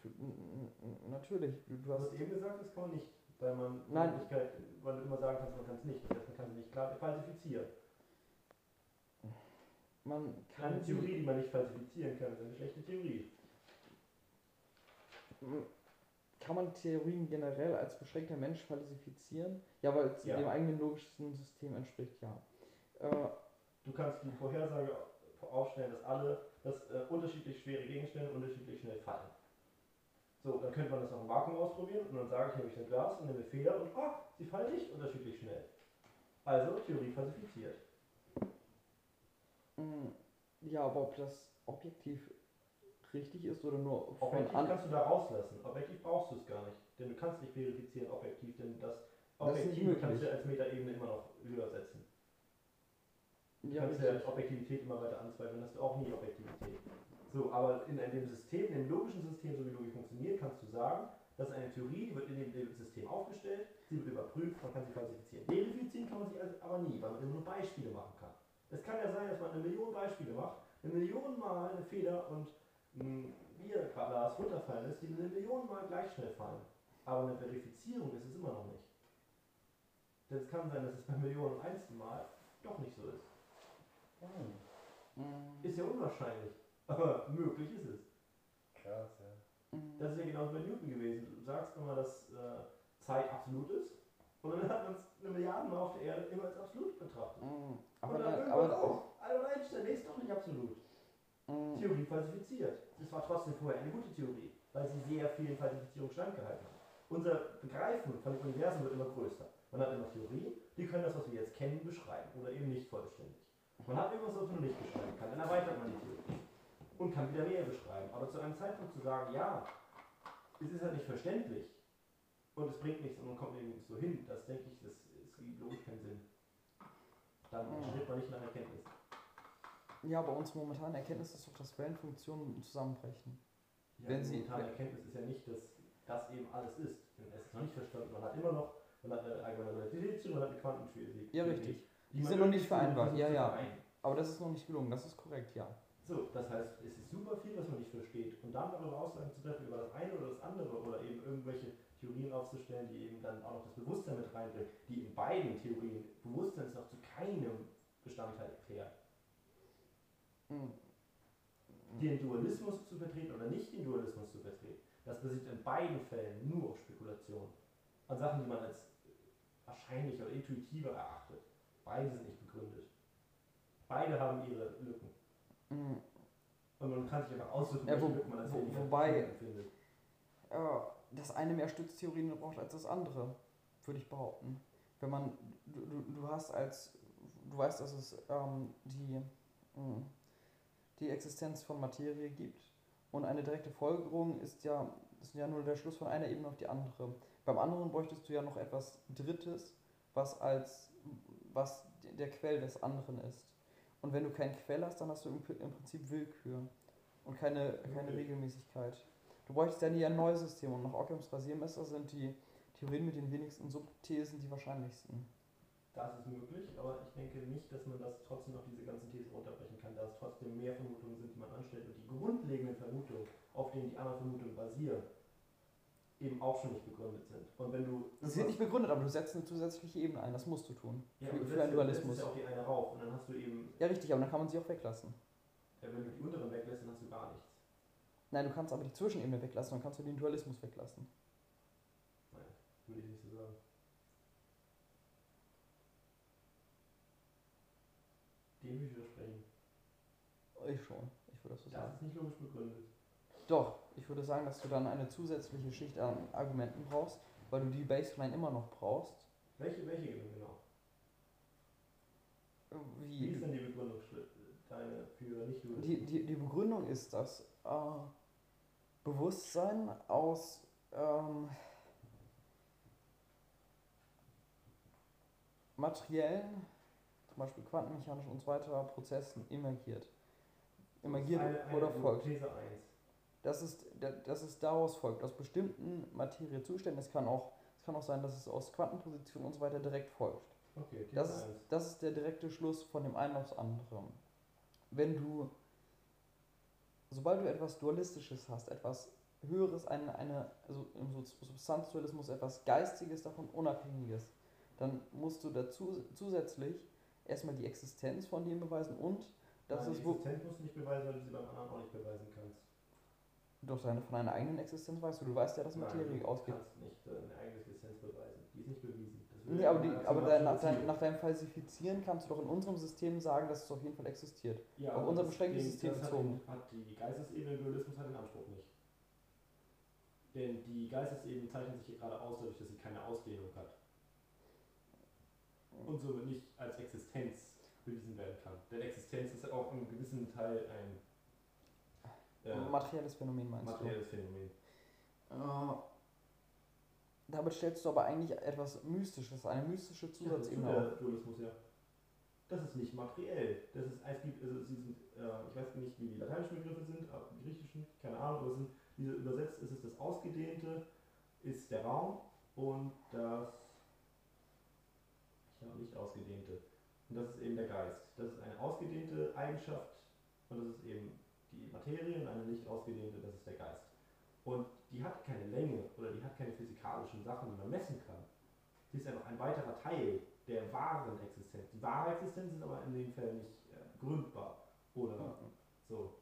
du, natürlich. Du, du Du hast hast. eben gesagt, das kann man nicht, weil man Nein. Möglichkeit, weil du immer sagen kannst, man kann es nicht. Man kann sie nicht klar falsifizieren. Man kann. Eine Theorie, die man nicht falsifizieren kann, ist eine schlechte Theorie. Kann man Theorien generell als beschränkter Mensch falsifizieren? Ja, weil es Ja. dem eigenen logischen System entspricht, ja. Äh, Du kannst die Vorhersage aufstellen, dass alle, dass äh, unterschiedlich schwere Gegenstände unterschiedlich schnell fallen. So, dann könnte man das auch im Vakuum ausprobieren und dann sage ich nämlich ein Glas und nehme Feder und ah, sie fallen nicht unterschiedlich schnell. Also Theorie falsifiziert. mh, ja, aber ob das objektiv richtig ist oder nur von Objektiv an. kannst du da rauslassen. Objektiv brauchst du es gar nicht. Denn du kannst nicht verifizieren objektiv, denn das Das Objektiv kannst möglich. du als Metaebene immer noch höher setzen. Du Ja, kannst ja. Objektivität immer weiter anzweifeln, hast du auch nie Objektivität. So, aber in einem System, in einem logischen System, so wie Logik funktioniert, kannst du sagen, Das ist eine Theorie, die wird in dem System aufgestellt, sie wird überprüft, man kann sie falsifizieren. Verifizieren kann man sie also aber nie, weil man immer nur Beispiele machen kann. Es kann ja sein, dass man eine Million Beispiele macht, eine Million Mal eine Feder und ein Bierglas runterfallen lässt, die eine Million Mal gleich schnell fallen. Aber eine Verifizierung ist es immer noch nicht. Denn es kann sein, dass es beim Millionen und einsten Mal doch nicht so ist. Mm, Ist ja unwahrscheinlich, aber möglich ist es. Krass, ja. Das ist ja genauso bei Newton gewesen. Du sagst immer, dass äh, Zeit absolut ist. Und dann hat man es eine Milliarde Mal auf der Erde immer als absolut betrachtet. Und Aber, dann da, irgendwann aber auch. Albert Einstein, der ist doch nicht absolut. Mm, Theorie falsifiziert. Es war trotzdem vorher eine gute Theorie, weil sie sehr vielen Falsifizierungen standgehalten hat. Unser Begreifen von dem Universum wird immer größer. Man hat immer Theorien, die können das, was wir jetzt kennen, beschreiben oder eben nicht vollständig. Man hat irgendwas, was man nicht beschreiben kann, dann erweitert man die Theorie und kann wieder mehr beschreiben. Aber zu einem Zeitpunkt zu sagen, ja, es ist halt nicht verständlich und es bringt nichts und man kommt nirgends so hin, das denke ich, das, das gibt logisch keinen Sinn. Dann Mhm. strebt man nicht nach Erkenntnis. Ja, bei uns momentan Erkenntnis ist doch, dass Wellenfunktionen zusammenbrechen. Ja, Wenn die Sie- momentane Erkenntnis ist ja nicht, dass das eben alles ist. Denn Es ist noch nicht verstanden. Man hat immer noch, man hat eine allgemeine Relativitätstheorie, man hat eine Quantenphysik. Ja, richtig. Die man sind noch nicht irgendwie vereinbar. versucht Ja, ja. Aber das ist noch nicht gelungen, das ist korrekt, ja. So, das heißt, es ist super viel, was man nicht versteht. Und dann darüber Aussagen zu treffen über das eine oder das andere oder eben irgendwelche Theorien aufzustellen, die eben dann auch noch das Bewusstsein mit reinbringen, die in beiden Theorien Bewusstsein noch zu keinem Bestandteil erklärt. Mm. den Dualismus zu vertreten oder nicht den Dualismus zu vertreten, das basiert in beiden Fällen nur auf Spekulation. An Sachen, die man als wahrscheinlich oder intuitiver erachtet. Beide sind nicht begründet. Beide haben ihre Lücken. Mm. Und man kann sich einfach aussuchen, Ja, welche wo- Lücken man als wo- wobei- begründet findet. Ja, das eine mehr Stütztheorien braucht als das andere, würde ich behaupten. Wenn man, du, du, du hast als, du weißt, dass es ähm, die, mh, die Existenz von Materie gibt und eine direkte Folgerung ist ja, ist ja nur der Schluss von einer Ebene auf die andere. Beim anderen bräuchtest du ja noch etwas Drittes, was als, was der Quell des anderen ist. Und wenn du keinen Quell hast, dann hast du im, im Prinzip Willkür und keine, keine Okay. Regelmäßigkeit. Du bräuchtest ja nie ein neues System und nach Ockhams Rasiermesser sind die Theorien mit den wenigsten Subthesen die wahrscheinlichsten. Das ist möglich, aber ich denke nicht, dass man das trotzdem auf diese ganzen Thesen runterbrechen da es trotzdem mehr Vermutungen sind, die man anstellt und die grundlegenden Vermutungen, auf denen die anderen Vermutungen basieren, eben auch schon nicht begründet sind. Und wenn du Sie sind nicht begründet, aber du setzt eine zusätzliche Ebene ein, das musst du tun. Ja, für, für einen ja- du Dualismus. ja auch die eine rauf und dann hast du eben, Ja, richtig, aber dann kann man sie auch weglassen. ja, wenn du die unteren weglässt, dann hast du gar nichts. Nein, du kannst aber die Zwischenebene weglassen, dann kannst du den Dualismus weglassen. Nein, würde ich nicht so sagen. Dem würde ich widersprechen. Ich schon, ich würde das so Das sagen. ist nicht logisch begründet. Doch, ich würde sagen, dass du dann eine zusätzliche Schicht an Argumenten brauchst, weil du die Baseline immer noch brauchst. Welche, welche genau? Wie Wie, ist denn die Begründung deine für nicht dualismus Die, die, die Begründung ist, dass äh, Bewusstsein aus ähm, materiellen, zum Beispiel quantenmechanischen und so weiter Prozessen emergiert. Eine oder folgt. These 1. Das ist, da- das ist daraus folgt. Aus bestimmten Materiezuständen. Es kann auch, es kann auch sein, dass es aus Quantenpositionen und so weiter direkt folgt. Okay, Das ist, 1. das ist der direkte Schluss von dem einen aufs andere. Wenn du, sobald du etwas Dualistisches hast, etwas Höheres, eine, eine also im Sub- Substanzdualismus etwas Geistiges, davon Unabhängiges, dann musst du dazu zusätzlich erstmal die Existenz von dem beweisen und dass Nein, es die wo, Existenz musst du nicht beweisen, weil du sie beim anderen auch nicht beweisen kannst. doch deine, von deiner eigenen Existenz weißt du, du weißt ja, dass Materie Nein, du ausgeht. kannst nicht deine eigene Existenz beweisen. Die ist nicht bewiesen. Das Nee, aber, die, aber dein, nach, dein, nach deinem Falsifizieren kannst du doch in unserem System sagen, dass es auf jeden Fall existiert. Ja, auf unser das- beschränktes System das hat bezogen. den- Hat die Geistesebene Dualismus hat den Anspruch nicht. Denn die Geistesebene zeichnet sich hier gerade aus, dadurch, dass sie keine Ausdehnung hat. Und somit nicht als Existenz bewiesen werden kann. Denn Existenz ist auch in gewissen Teil ein äh, Materielles Phänomen meinst materielles Phänomen. du? Äh, damit stellst du aber eigentlich etwas Mystisches, eine mystische Ja, Zusatzebene das ist auf. der Dualismus, ja. Das ist nicht materiell. Das ist, es gibt, also sie sind, äh, ich weiß nicht, wie die lateinischen Begriffe sind, aber die griechischen, keine Ahnung, aber es sind, diese übersetzt ist es das Ausgedehnte ist der Raum und das ich habe nicht ausgedehnte. Und das ist eben der Geist. Das ist eine ausgedehnte Eigenschaft und das ist eben die Materie und eine nicht ausgedehnte, das ist der Geist. Und die hat keine Länge oder die hat keine physikalischen Sachen, die man messen kann. Sie ist einfach ein weiterer Teil der wahren Existenz. Die wahre Existenz ist aber in dem Fall nicht äh, gründbar oder so.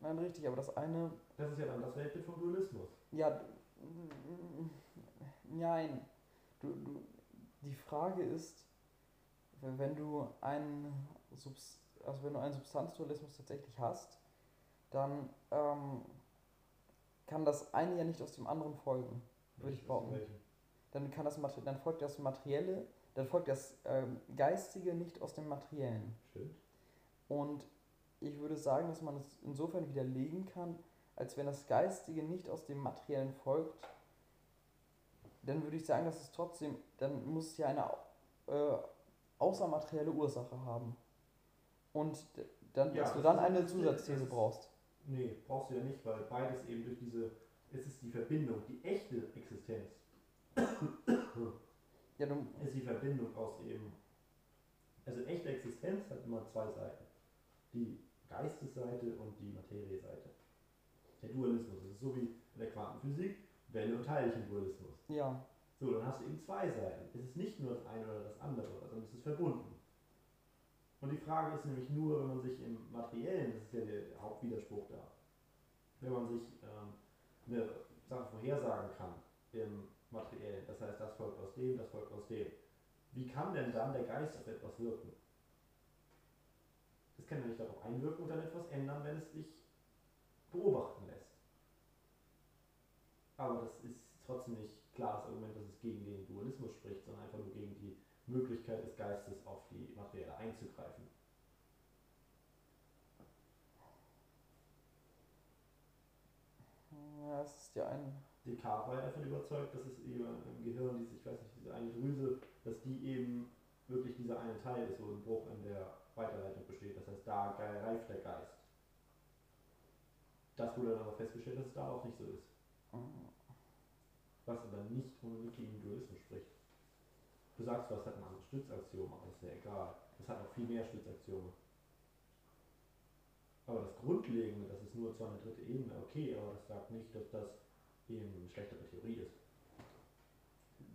Nein, richtig, aber das eine. Das ist ja dann das Weltbild vom Dualismus. Ja. Nein. Du, du, die Frage ist, wenn du einen, Subs also wenn du einen Substanzdualismus tatsächlich hast, dann ähm, kann das eine ja nicht aus dem anderen folgen. Würde ich behaupten. Dann, kann das, dann folgt das Materielle, dann folgt das ähm, Geistige nicht aus dem Materiellen. Stimmt. Und ich würde sagen, dass man es insofern widerlegen kann, als wenn das Geistige nicht aus dem Materiellen folgt, dann würde ich sagen, dass es trotzdem, dann muss es ja eine äh, außermaterielle Ursache haben. Und dann, Ja, dass du dann eine Zusatzthese brauchst. Nee, brauchst du ja nicht, weil beides eben durch diese, es ist die Verbindung, die echte Existenz Ja, du, ist die Verbindung aus eben, also echte Existenz hat immer zwei Seiten. Die Geistesseite und die Materieseite. Der Dualismus, das ist so wie in der Quantenphysik, Welle- und Teilchendualismus. ja, So, dann hast du eben zwei Seiten. Es ist nicht nur das eine oder das andere, sondern es ist verbunden. Und die Frage ist nämlich nur, wenn man sich im Materiellen, das ist ja der Hauptwiderspruch da, wenn man sich ähm, eine Sache vorhersagen kann im Materiellen, das heißt, das folgt aus dem, das folgt aus dem, wie kann denn dann der Geist auf etwas wirken? Es kann ja nicht darauf einwirken und dann etwas ändern, wenn es sich beobachten lässt. Aber das ist trotzdem nicht klares Argument, dass es gegen den Dualismus spricht, sondern einfach nur gegen die Möglichkeit des Geistes auf die Materielle einzugreifen. ja, es ist ja ein, Descartes war ja davon überzeugt, dass es eben im Gehirn, diese, ich weiß nicht, diese eine Drüse, dass die eben wirklich dieser eine Teil ist, wo ein Bruch in der Weiterleitung besteht. Das heißt, da reift der Geist. Das wurde dann aber festgestellt, dass es da auch nicht so ist. Was aber nicht gegen den Dualismus spricht. Du sagst, was hat ein anderes Stützaxiom, aber das ist ja egal. Das hat noch viel mehr Stützaxiome. Aber das Grundlegende, das ist nur zwar eine dritte Ebene, okay, aber das sagt nicht, dass das eben eine schlechtere Theorie ist.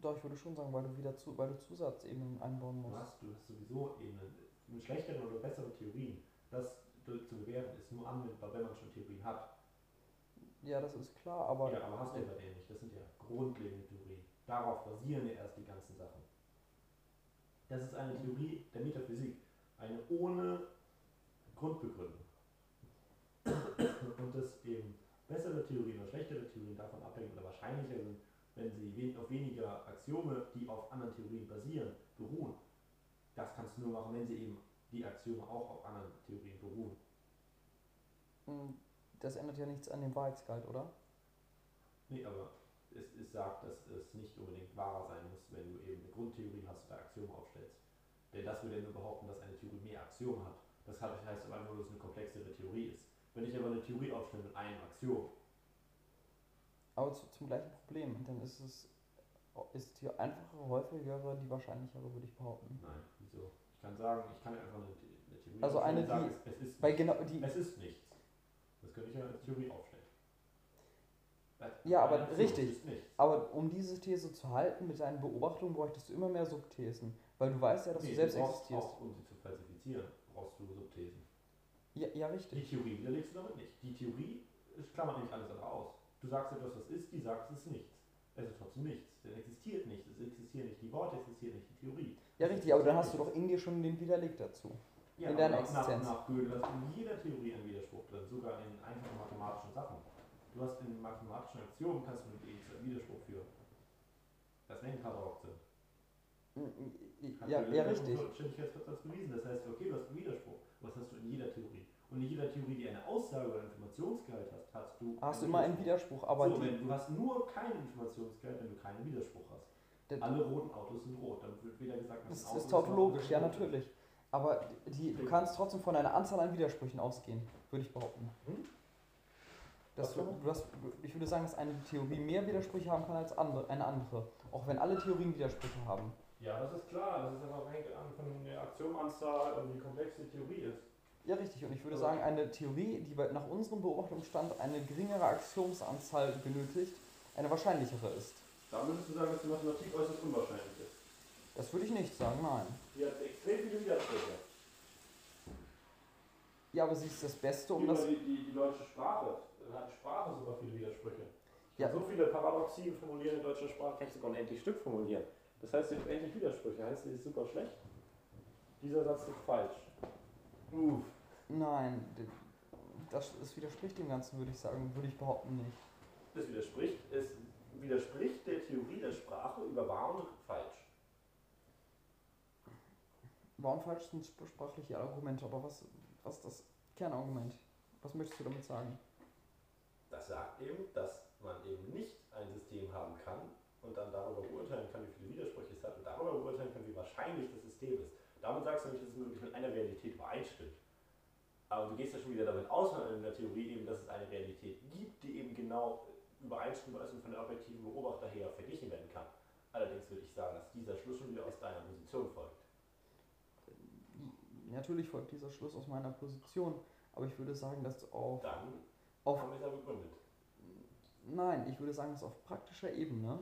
doch, ich würde schon sagen, weil du wieder zu, weil du Zusatzebenen einbauen Du musst. hast, du hast sowieso eben eine, eine schlechtere oder bessere Theorien. Das zu zu bewerten ist nur anwendbar, wenn man schon Theorien hat. Ja, das ist klar, aber ja, aber hast du ja bei denen nicht. Das sind ja grundlegende Theorien. Darauf basieren ja erst die ganzen Sachen. Das ist eine Theorie der Metaphysik. Eine ohne Grundbegründung. Und dass eben bessere Theorien oder schlechtere Theorien davon abhängen oder wahrscheinlicher sind, wenn sie auf weniger Axiome, die auf anderen Theorien basieren, beruhen. Das kannst du nur machen, wenn sie eben die Axiome auch auf anderen Theorien beruhen. mh, das ändert ja nichts an dem Wahrheitsgehalt, oder? Nee, aber es, es sagt, dass es nicht unbedingt wahrer sein muss, wenn du eben eine Grundtheorie hast oder Axiome aufstellst. Denn das würde ja nur behaupten, dass eine Theorie mehr Axiome hat. Das heißt aber nur, dass es eine komplexere Theorie ist. Wenn ich aber eine Theorie aufstelle mit einem Axiom, Aber zu, zum gleichen Problem. Dann ist es ist die einfachere, häufigere, die wahrscheinlichere, würde ich behaupten. nein, wieso? Ich kann sagen, ich kann einfach eine, eine Theorie Also eine, sagen, die- es, es ist Weil nichts. genau die. Es ist nichts. Das könnte ich ja als Theorie aufstellen. Das- Ja, aber richtig. Es ist nichts. Aber um diese These zu halten mit deinen Beobachtungen, bräuchtest du immer mehr Subthesen. Weil du weißt ja, dass Nee, du selbst brauchst existierst. Auch, um sie zu falsifizieren, brauchst du Subthesen. Ja, ja, Die richtig. Theorie widerlegst du damit nicht. Die Theorie ist, klammert nicht alles andere aus. Du sagst etwas, was ist, die sagt, es ist nichts. Es ist trotzdem nichts. Denn existiert nichts. Es existieren nicht die Worte, existiert nicht die Theorie. Ja, richtig, aber dann hast du doch in dir schon den Widerleg dazu. Ja, in deiner nach, nach, Existenz. nach Gödel hast du in jeder Theorie einen Widerspruch drin, sogar in einfachen mathematischen Sachen. Du hast in mathematischen Aktionen, kannst du mit denen zu einem Widerspruch führen. Das nennt Paradox sind. Hat Ja, Gödel ja, im richtig. Vollständigkeitsversatz bewiesen. Das heißt, okay, du hast einen Widerspruch. Was hast du in jeder Theorie? Und in jeder Theorie, die eine Aussage oder Informationsgehalt hast, hast du. Hast du immer einen Widerspruch, aber so, wenn, du hast nur keinen Informationsgehalt, wenn du keinen Widerspruch hast. Alle roten Autos sind rot. Dann wird wieder gesagt, das Auto ist tautologisch, ja Auto ist. Aber die, du kannst trotzdem von einer Anzahl an Widersprüchen ausgehen, würde ich behaupten. Das, Ach du, du hast, ich würde sagen, dass eine Theorie mehr Widersprüche haben kann als andere, eine andere. Auch wenn alle Theorien Widersprüche haben. Ja, das ist klar. Das ist einfach hängt an von der Aktionanzahl und wie komplex die Theorie ist. Ja, richtig. Und ich würde Ja. sagen, eine Theorie, die nach unserem Beobachtungsstand eine geringere Axiomsanzahl benötigt, eine wahrscheinlichere ist. Da würdest du sagen, dass die Mathematik äußerst unwahrscheinlich ist. Das würde ich nicht sagen, nein. Die hat extrem viele Widersprüche. Ja, aber sie ist das Beste, um das. die, die, die deutsche Sprache. Hat die Sprache super viele Widersprüche. Ja. so viele Paradoxien formulieren in deutscher Sprache, kann ich sogar unendlich Stück formulieren. Das heißt, sie hat unendlich Widersprüche. Heißt, sie ist super schlecht? Dieser Satz ist falsch. Uff. Nein, das, das widerspricht dem Ganzen, würde ich sagen, würde ich behaupten nicht. Das widerspricht, es widerspricht der Theorie der Sprache über wahr und falsch. Wahr und falsch sind sp- sprachliche Argumente, aber was, was ist das Kernargument? Was möchtest du damit sagen? Das sagt eben, dass man eben nicht ein System haben kann und dann darüber beurteilen kann, wie viele Widersprüche es hat und darüber beurteilen kann, wie wahrscheinlich das System ist. Damit sagst du nicht, dass es wirklich mit einer Realität übereinstimmt. Aber du gehst ja schon wieder damit aus in der Theorie eben, dass es eine Realität gibt, die eben genau übereinstimmbar ist und von der objektiven Beobachter her verglichen werden kann. Allerdings würde ich sagen, dass dieser Schluss schon wieder aus deiner Position folgt. Natürlich folgt dieser Schluss aus meiner Position, aber ich würde sagen, dass auf, Dann auf haben wir es ja begründet. Nein, ich würde sagen, dass auf praktischer Ebene,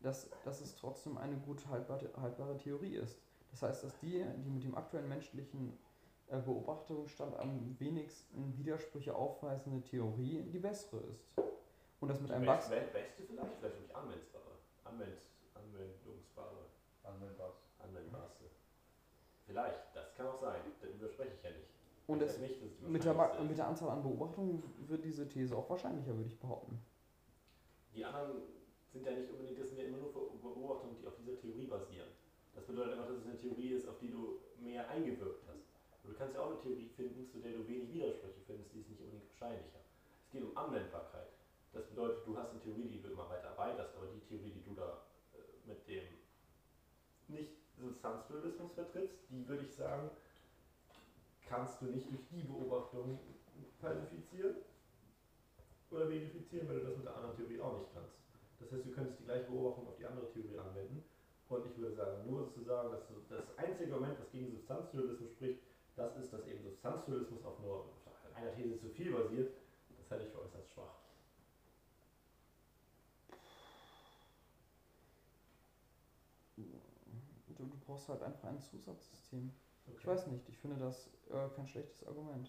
dass, dass es trotzdem eine gut haltbare, haltbare Theorie ist. Das heißt, dass die, die mit dem aktuellen menschlichen äh, Beobachtungsstand am wenigsten Widersprüche aufweisende Theorie die bessere ist. Und das mit Die einem best, Wachs beste vielleicht, vielleicht nicht anwendbare. Anwend, anwendungsbare. Anwendbar. Anwendbarste. Vielleicht, kann auch sein. Da überspreche ich ja nicht. und Das nicht, mit, der, mit der Anzahl an Beobachtungen wird diese These auch wahrscheinlicher, würde ich behaupten. Die anderen sind ja nicht unbedingt, das sind ja immer nur Beobachtungen, die auf dieser Theorie basieren. Das bedeutet einfach, dass es eine Theorie ist, auf die du mehr eingewirkt hast. Und du kannst ja auch eine Theorie finden, zu der du wenig Widersprüche findest, die ist nicht unbedingt wahrscheinlicher. Es geht um Anwendbarkeit. Das bedeutet, du hast eine Theorie, die du immer weiter erweiterst, aber die Theorie, die du da äh, mit dem Nicht-Substanzdualismus vertrittst, die würde ich sagen, kannst du nicht durch die Beobachtung falsifizieren oder verifizieren, weil du das mit der anderen Theorie auch nicht kannst. Das heißt, du könntest die gleiche Beobachtung auf die andere Theorie anwenden. Und ich würde sagen, nur zu sagen, dass das einzige Argument, das gegen Substanzdualismus spricht, das ist, dass eben Substanzdualismus auf nur einer These zu viel basiert, das halte ich für äußerst schwach. Du brauchst halt einfach ein Zusatzsystem. Ich Okay. weiß nicht, ich finde das äh, kein schlechtes Argument.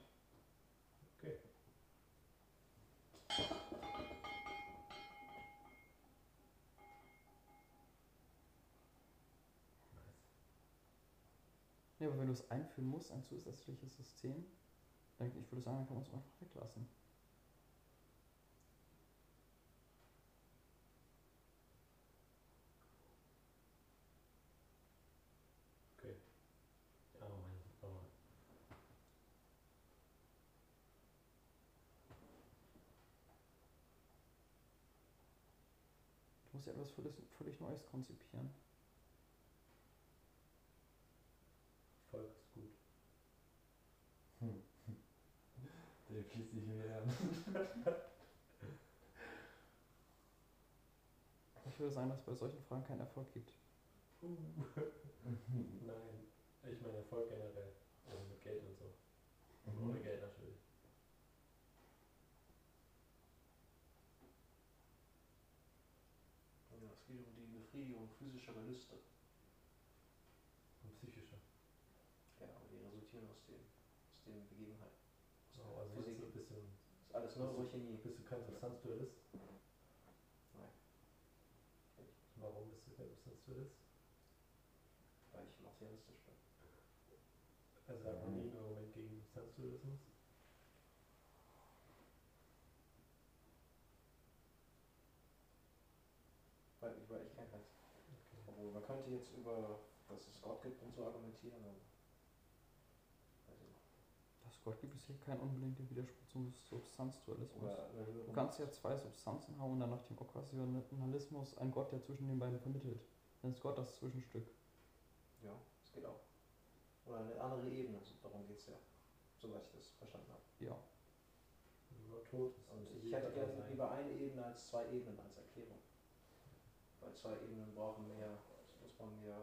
Okay. Ja, aber wenn du es einführen musst, ein zusätzliches System, dann ich würde sagen, dann kann man es einfach weglassen. Ja, Moment, Moment. Du musst ja etwas völlig, völlig Neues konzipieren. Volk ist gut. Der schließt sich wieder an. Ich würde sagen, dass es bei solchen Fragen keinen Erfolg gibt. Nein, ich meine Erfolg generell. Also mit Geld und so. Und ohne Geld natürlich. Ja, es geht um die Befriedigung physischer Gelüste. Und psychischer. Ja, aber die resultieren aus den, aus den Begebenheiten. Aus der also Physik. bist du, bist, du, Das ist alles Neurochemie. bist du kein Substanzdualist? Nein. Warum bist du kein Substanzdualist? Weil ich materialistisch bin. Also sagt man nie ein Argument gegen Substanzdualismus? Weil, ich- weil ich kein Geist. Okay. Könnte jetzt über, dass es Gott gibt und so argumentieren, nicht. Das Gott gibt es hier keinen unbedingten Widerspruch zum Substanzdualismus. Du kannst ja zwei Substanzen haben und dann nach dem Okkasionalismus ein Gott, der zwischen den beiden vermittelt. Dann ist Gott das Zwischenstück. Ja, das geht auch. Oder eine andere Ebene, so, darum geht es ja. Soweit ich das verstanden habe. Ja. Ist. Und ich hätte gerne lieber eine Ebene als zwei Ebenen als Erklärung. Weil zwei Ebenen brauchen mehr, man mehr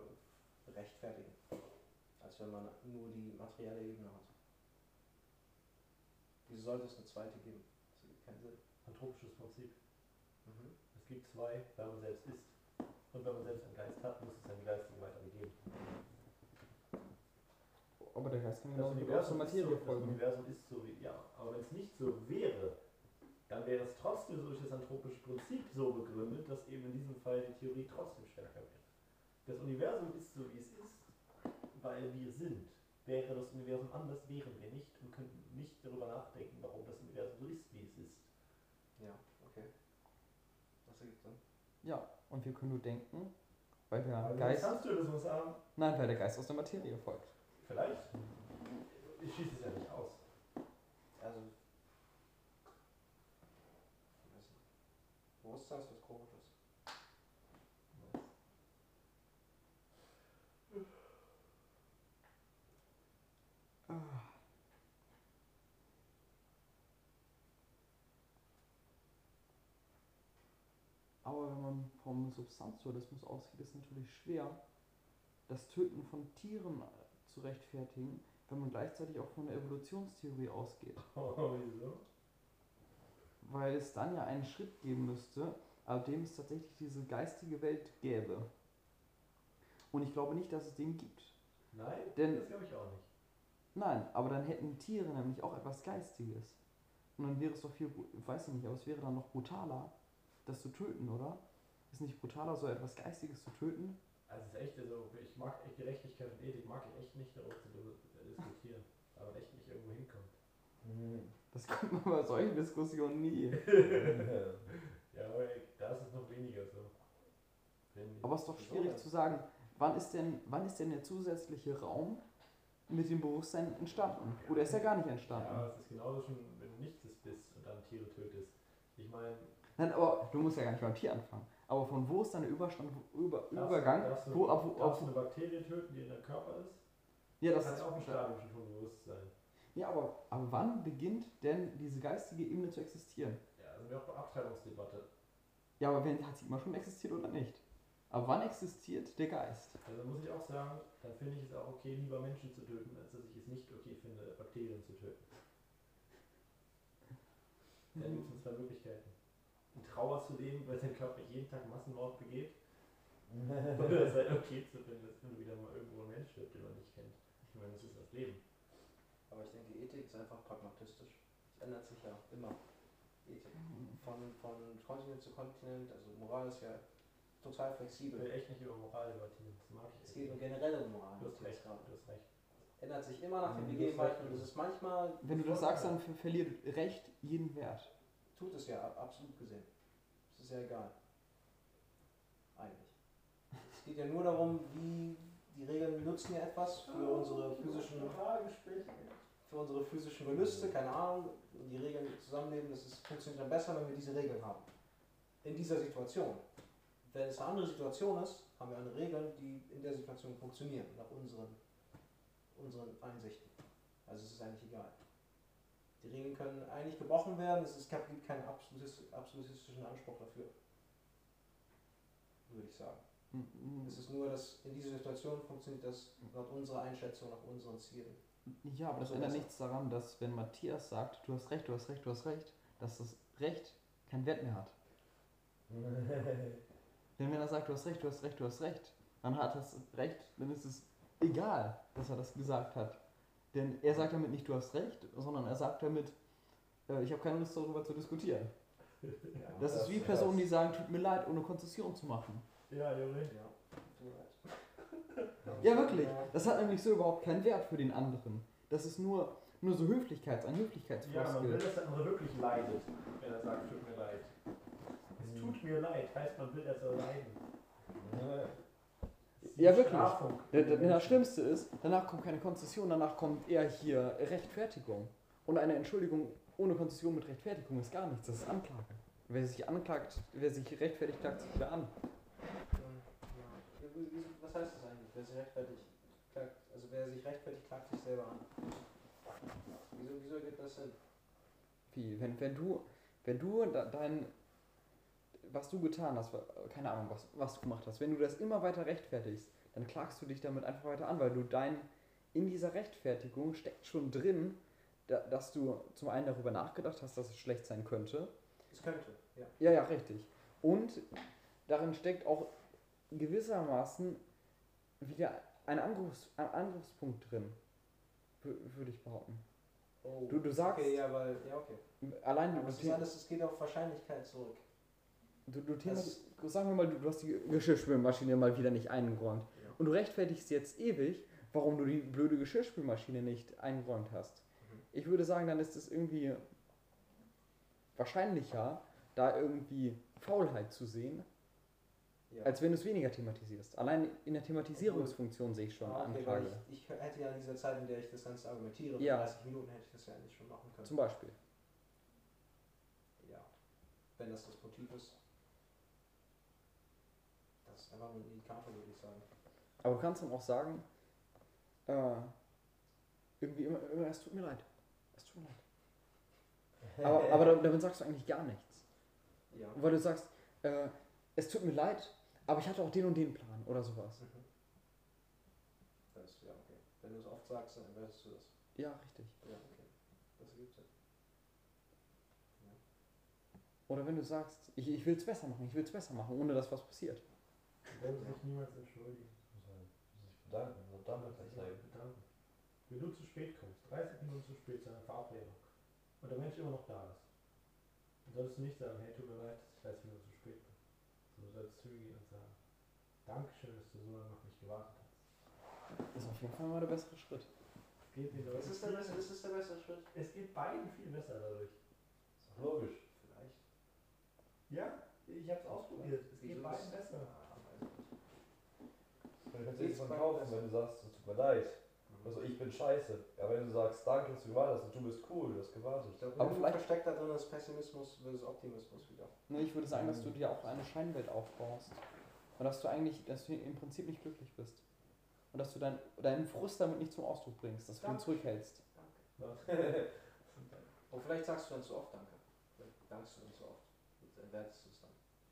rechtfertigen, als wenn man nur die materielle Ebene hat. Wieso sollte es eine zweite geben? Das ergibt keinen Sinn. Anthropisches Prinzip. Mhm. Es gibt zwei, weil man selbst ist. Und wenn man selbst einen Geist hat, muss es seinen Geistigen weitergeben. Aber der Geist kann Das Universum, ist Materie so, das. Universum ist so wie, ja, aber wenn es nicht so wäre, dann wäre es trotzdem durch das anthropische Prinzip so begründet, dass eben in diesem Fall die Theorie trotzdem stärker wäre. Das Universum ist so wie es ist, weil wir sind. Wäre das Universum anders, wären wir nicht und könnten nicht darüber nachdenken, warum das Universum so ist, wie es ist. Ja, okay. Das ergibt Sinn. Ja, und wir können nur denken, weil der Aber Geist. Kannst du das sagen? Nein, weil der Geist aus der Materie folgt. Vielleicht. Ich schließe es ja nicht aus. Also, ich weiß nicht. Bewusstsein ist was Komisches. Aber wenn man vom Substanzdualismus ausgeht, ist natürlich schwer, das Töten von Tieren äh, zu rechtfertigen, wenn man gleichzeitig auch von der Evolutionstheorie ausgeht. Oh, wieso? Weil es dann ja einen Schritt geben müsste, ab dem es tatsächlich diese geistige Welt gäbe. Und ich glaube nicht, dass es den gibt. Nein, Denn- das glaube ich auch nicht. Nein, aber dann hätten Tiere nämlich auch etwas Geistiges. Und dann wäre es doch viel, weiß ich nicht, aber es wäre dann noch brutaler, das zu töten, oder? Ist nicht brutaler, so etwas Geistiges zu töten? Also es ist echt, also ich mag echt Gerechtigkeit und Ethik, mag ich echt nicht darüber zu dis- diskutieren, weil man echt nicht irgendwo hinkommt. Das kommt man bei solchen Diskussionen nie. ja, aber da ist es noch weniger so. Wenn Aber es ist doch schwierig zu sagen, wann ist denn, wann ist denn der zusätzliche Raum mit dem Bewusstsein entstanden? Oder ist er gar nicht entstanden? ja, es ist genauso schon, wenn du nichts bist und dann Tiere tötest. Ich meine, Nein, aber du musst ja gar nicht beim Tier anfangen. Aber von wo ist dann der Überstand, Über, darfst Übergang? darfst du, Wo, ab, wo, darfst du ab, eine Bakterie töten, die in deinem Körper ist? ja, Das das ist auch ein Stadium schon von Bewusstsein. Ja, aber, aber wann beginnt denn diese geistige Ebene zu existieren? Ja, also wir auch bei Abtreibungsdebatte. Ja, aber wenn, hat sie immer schon existiert oder nicht? Aber wann existiert der Geist? Also muss ich auch sagen, dann finde ich es auch okay, lieber Menschen zu töten, als dass ich es nicht okay finde, Bakterien zu töten. Da gibt es zwei Möglichkeiten. Trauer zu leben, weil sein Körper jeden Tag Massenmord begeht. Oder es halt okay zu finden, dass immer wieder mal irgendwo ein Mensch stirbt, den man nicht kennt. Ich meine, das ist das Leben. Aber ich denke, Ethik ist einfach pragmatistisch. Es ändert sich ja immer. Ethik. Von, von Kontinent zu Kontinent, also Moral ist ja total Ich flexibel. will echt nicht über Moral debattieren. Das mag ich Es geht um generelle Moral. Du hast recht, du hast recht. Ändert sich immer nach den Mhm, Begebenheiten das und ist es ist manchmal, Wenn du das sagst, dann ver verliert Recht jeden Wert. tut es ja ab- absolut gesehen. Ist ja egal. Eigentlich. Es geht ja nur darum, wie die Regeln nutzen ja etwas für unsere physischen für unsere physischen Gelüste, keine Ahnung, und die Regeln zusammenleben, das ist, funktioniert dann besser, wenn wir diese Regeln haben. In dieser Situation. Wenn es eine andere Situation ist, haben wir eine Regel, die in der Situation funktionieren, nach unseren, unseren Einsichten. Also es ist eigentlich egal. Die Regeln können eigentlich gebrochen werden, es ist, gibt keinen absolutis- absolutistischen Anspruch dafür. Würde ich sagen. Mhm. Es ist nur, dass in dieser Situation funktioniert das nach unserer Einschätzung, nach unseren Zielen. Ja, aber das ändert nichts daran, dass wenn Matthias sagt, du hast recht, du hast recht, du hast recht, dass das Recht keinen Wert mehr hat. Denn wenn er sagt, du hast recht, du hast recht, du hast recht, dann hat das Recht, dann ist es egal, dass er das gesagt hat. Denn er sagt damit nicht, du hast recht, sondern er sagt damit, äh, ich habe keine Lust darüber zu diskutieren. Das ist wie Personen, die sagen, tut mir leid, ohne Konzession zu machen. Ja, Junge. Ja, tut mir leid. Ja, wirklich. Das hat nämlich so überhaupt keinen Wert für den anderen. Das ist nur, nur so Höflichkeits-, ein Ja, man will, Höflichkeitsfloskel. dass der andere wirklich leidet, wenn er sagt, tut mir leid. Es tut mir leid, heißt man will, dass er leiden. Das die Ja, wirklich. Der- der- der- Das Schlimmste ist, danach kommt keine Konzession, danach kommt eher hier Rechtfertigung. Und eine Entschuldigung ohne Konzession mit Rechtfertigung ist gar nichts, das ist Anklage. Wer sich anklagt, wer sich rechtfertigt, klagt sich wieder an. Was heißt das eigentlich? Wer sich rechtfertigt, klagt, also wer sich rechtfertigt, klagt sich selber an. Wieso, wieso ergibt das Sinn? Wie, wenn, wenn du, wenn du da, dein, was du getan hast, keine Ahnung, was, was du gemacht hast, wenn du das immer weiter rechtfertigst, dann klagst du dich damit einfach weiter an, weil du dein, in dieser Rechtfertigung steckt schon drin, da, dass du zum einen darüber nachgedacht hast, dass es schlecht sein könnte. Es könnte, ja. Ja, ja, richtig. Und darin steckt auch gewissermaßen wieder ein, Angriffs, ein Angriffspunkt drin, wür- würde ich behaupten. Oh. Du, du sagst, Okay, ja, weil, ja, okay. allein du, Aber alles, es geht auf Wahrscheinlichkeit zurück. Du, du Thema, Das- sagen wir mal, du, du hast die Geschirrspülmaschine mal wieder nicht eingeräumt. Ja. Und du rechtfertigst jetzt ewig, warum du die blöde Geschirrspülmaschine nicht eingeräumt hast. Mhm. Ich würde sagen, dann ist es irgendwie wahrscheinlicher, da irgendwie Faulheit zu sehen, Ja. als wenn du es weniger thematisierst. Allein in der Thematisierungsfunktion sehe ich schon Ah, okay, Anklage. ich, ich hätte ja in dieser Zeit, in der ich das Ganze argumentiere, Ja. 30 Minuten hätte ich das ja eigentlich schon machen können. Zum Beispiel. Ja. Wenn das das Motiv ist. Ist einfach nur ein Indikator, würde ich sagen. Aber du kannst dann auch sagen, äh, irgendwie immer, immer, es tut mir leid. Es tut mir leid. Aber, aber da- damit sagst du eigentlich gar nichts. Ja. Weil du sagst, äh, es tut mir leid, aber ich hatte auch den und den Plan oder sowas. Mhm. Das, ja, okay. Wenn du es oft sagst, dann weißt du das. Ja, richtig. Ja, okay. Das ergibt Sinn. Oder wenn du sagst, ich, ich will es besser machen, ich will es besser machen, ohne dass was passiert. Wenn sich niemals entschuldigen. Sich zeigen. bedanken. Wenn du zu spät kommst, 30 Minuten zu spät zu einer Verabredung und der Mensch immer noch da ist, dann solltest du nicht sagen, hey, tut mir leid, dass ich 30 Minuten zu spät bin. Sondern du solltest zügig und sagen, Dankeschön, dass du so lange auf mich gewartet hast. Das ist auf jeden Fall mal der bessere Schritt. Es geht, den Das Leuten ist der beste, das ist der beste Schritt. es geht beiden viel besser dadurch. Ist doch logisch. Vielleicht. Ja, ich habe es ausprobiert. Es geht beiden ist- besser. Ah, weiß ich nicht. Du kannst Geht's nichts von kaufen, wenn du sagst, es tut mir leid. Also ich bin scheiße. Ja, wenn du sagst, danke, dass du gewartet hast und du bist cool, du hast gewartet. Ich glaube, Aber vielleicht- versteckt da drin ist Pessimismus versus Optimismus wieder. Ne, ich würde sagen, dass du dir auch eine Scheinwelt aufbaust. Und dass du eigentlich, dass du im Prinzip nicht glücklich bist. Und dass du dein, deinen Frust damit nicht zum Ausdruck bringst, dass du ihn Danke. zurückhältst. Danke. Und vielleicht sagst du dann zu oft Danke. Vielleicht dankst du dann zu oft. Entwertest du es dann.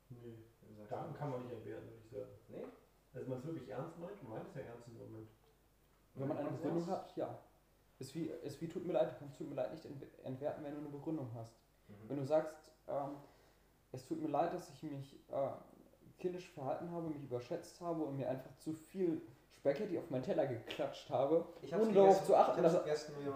Nee, Danken kann man nicht entwerten, würde ich sagen. Nee? Also man es wirklich ernst meint, man meint es ja ernst im Moment. Wenn man eine? Begründung hat, ja. Ist wie, ist wie tut mir leid, du kannst tut mir leid nicht entwe- entwerten, wenn du eine Begründung hast. Mhm. Wenn du sagst, ähm, es tut mir leid, dass ich mich äh, kindisch verhalten habe, mich überschätzt habe und mir einfach zu viel Spaghetti auf meinen Teller geklatscht habe, ohne darauf zu achten, dass-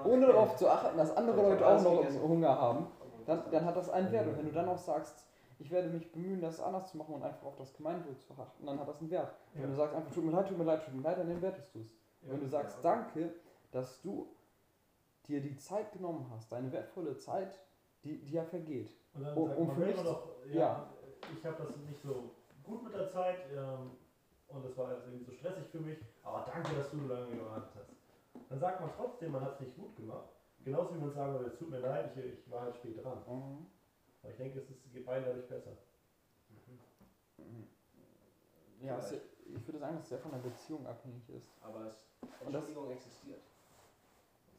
ohne darauf zu achten, dass andere Leute auch noch gegessen. Hunger haben, dann, dann hat das einen Wert. Und wenn du dann auch sagst, ich werde mich bemühen, das anders zu machen und einfach auf das Gemeinwohl zu achten, dann hat das einen Wert. Ja. Wenn du sagst einfach, tut mir leid, tut mir leid, tut mir leid, dann entwertest du es. Ja. Wenn du sagst, okay. danke, dass du dir die Zeit genommen hast, deine wertvolle Zeit, die, die ja vergeht. Und dann Um- sagt um man für mich- noch, ja, ja. ich habe das nicht so gut mit der Zeit ähm, und das war alles irgendwie so stressig für mich, aber danke, dass du so lange gewartet hast. Dann sagt man trotzdem, man hat es nicht gut gemacht. Genauso wie man sagen würde, es tut mir leid, ich, ich war halt spät dran. Mhm. Aber ich denke, es ist, geht beiden dadurch besser. Mhm. Ja, es, ich würde sagen, dass es sehr von der Beziehung abhängig ist. Aber es, Und das- Entschuldigung existiert.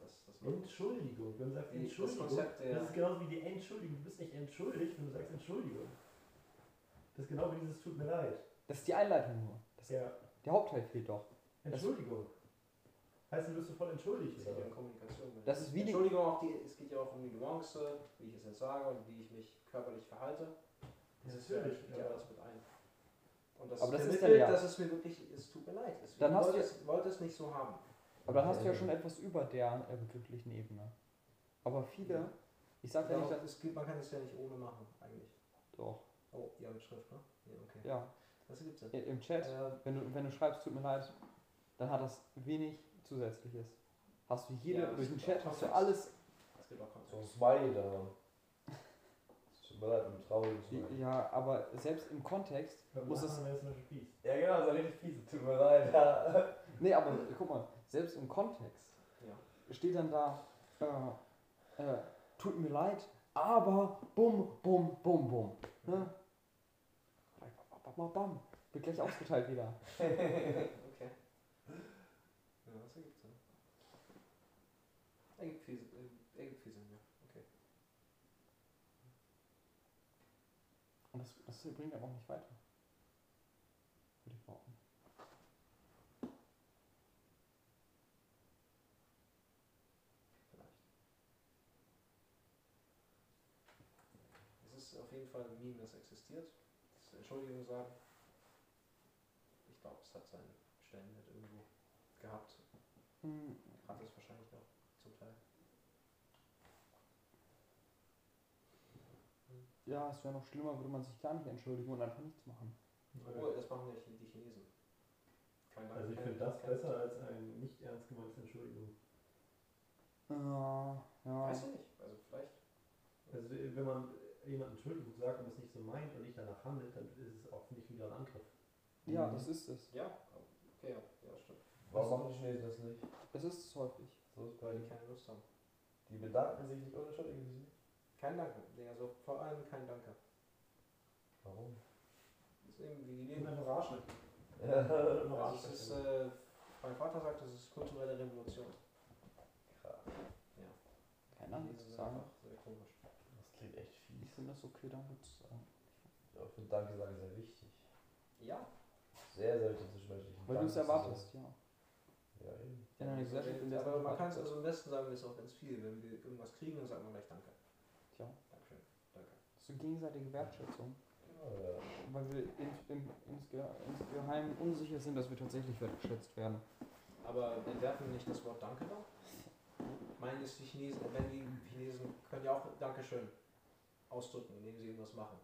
Das, das Entschuldigung, wenn du sagst Die- das Entschuldigung, Konzept der- das ist genauso wie die Entschuldigung. Du bist nicht entschuldigt, wenn du sagst Entschuldigung. Das ist genau wie dieses Tut mir leid. Das ist die Einleitung nur. Das, Ja, Der Hauptteil fehlt doch. Entschuldigung. Heißt, du wirst sofort entschuldigt. Es Oder? geht ja um Kommunikation. Das ist wie die- Entschuldigung, auch die, es geht ja auch um die Nuance, wie ich es jetzt sage und wie ich mich körperlich verhalte. Das ist ja, Natürlich, spielt ja aber- alles mit ein. Und das Aber das ist dann ja- dass es mir wirklich, es tut mir leid. Es, Dann ich hast wollte, du- es, wollte es nicht so haben. Aber dann hast du ja schon etwas über der äh, glücklichen Ebene. Aber viele, ich sage ja Ja, nicht, dass es gibt, man kann es ja nicht ohne machen, eigentlich. doch, Oh, die haben Schrift, ne? Ja, okay. ja, Das gibt's ja. i- im Chat, Äh, wenn du, wenn du schreibst, tut mir leid, dann hat das wenig Zusätzliches. Hast du jede, Ja, das durch den Chat hast du alles, es gibt auch Kontext. Smiley da. Tut mir leid, einem traurigen Smiley. ja, aber selbst im Kontext Beim muss es. Ja, genau, so richtig fies. Tut mir leid, ja. nee, aber guck mal, selbst im Kontext Ja. steht dann da, äh, äh, tut mir leid, aber bum, bum, bum, bum. Ne? Bam, bam, bam. Wird gleich ausgeteilt wieder. okay. Ja, das ergibt Sinn. Ergibt viel, ergibt viel Sinn, ja. Okay. das, das bringt aber auch nicht weiter. Würde ich behaupten. Vielleicht. Es ist auf jeden Fall ein Meme, das existiert. Das Entschuldigung sagen. Ich glaube, es hat seinen Stellenwert irgendwo gehabt. Hm, Hat es wahrscheinlich noch zum Teil. Ja, es wäre noch schlimmer, würde man sich gar nicht entschuldigen und einfach nichts machen. Obwohl, das machen ja die die Chinesen. Kein Also ich finde das besser als ein nicht ernst gemeintes Entschuldigung. Ja, ja. Weiß ich nicht. Also vielleicht. Also wenn man jemand Entschuldigung sagt und es nicht so meint und nicht danach handelt, dann ist es auch nicht wieder ein Angriff. Ja, Mhm. das ist es. Ja, okay, ja, ja stimmt. Warum machen die Chinesen das nicht? Es ist es häufig. So ist Weil die keine Lust haben. Die bedanken sich nicht und entschuldigen sich. Kein Danke. Nee, Also vor allem kein Danke. Warum? Das ist irgendwie die Ich Leben. einfach Arschlöcher. Ja. Also es ist, äh, mein Vater sagt, es ist kulturelle Revolution. Krass. Keine Ahnung, Die zu sagen. einfach sehr komisch. Das klingt echt Ich fies. finde das okay, Danke zu sagen. Ja, ich finde Danke sagen sehr wichtig. Ja, Sehr selten zwischenmenschlichen Weil du es Danke erwartest, ja. Ja, eben. Der es aber man kann es also am besten sagen, wir es auch ganz viel. Wenn wir irgendwas kriegen, dann sagen wir gleich Danke. Tja. Dankeschön. Danke. Das ist so gegenseitige Wertschätzung. Ja, ja. Weil wir in, in, insge, insgeheim unsicher sind, dass wir tatsächlich wertgeschätzt werden. Aber entwerfen wir nicht das Wort Danke da? Meinen es die Chinesen, wenn die Chinesen können ja auch Dankeschön ausdrücken, indem sie irgendwas machen.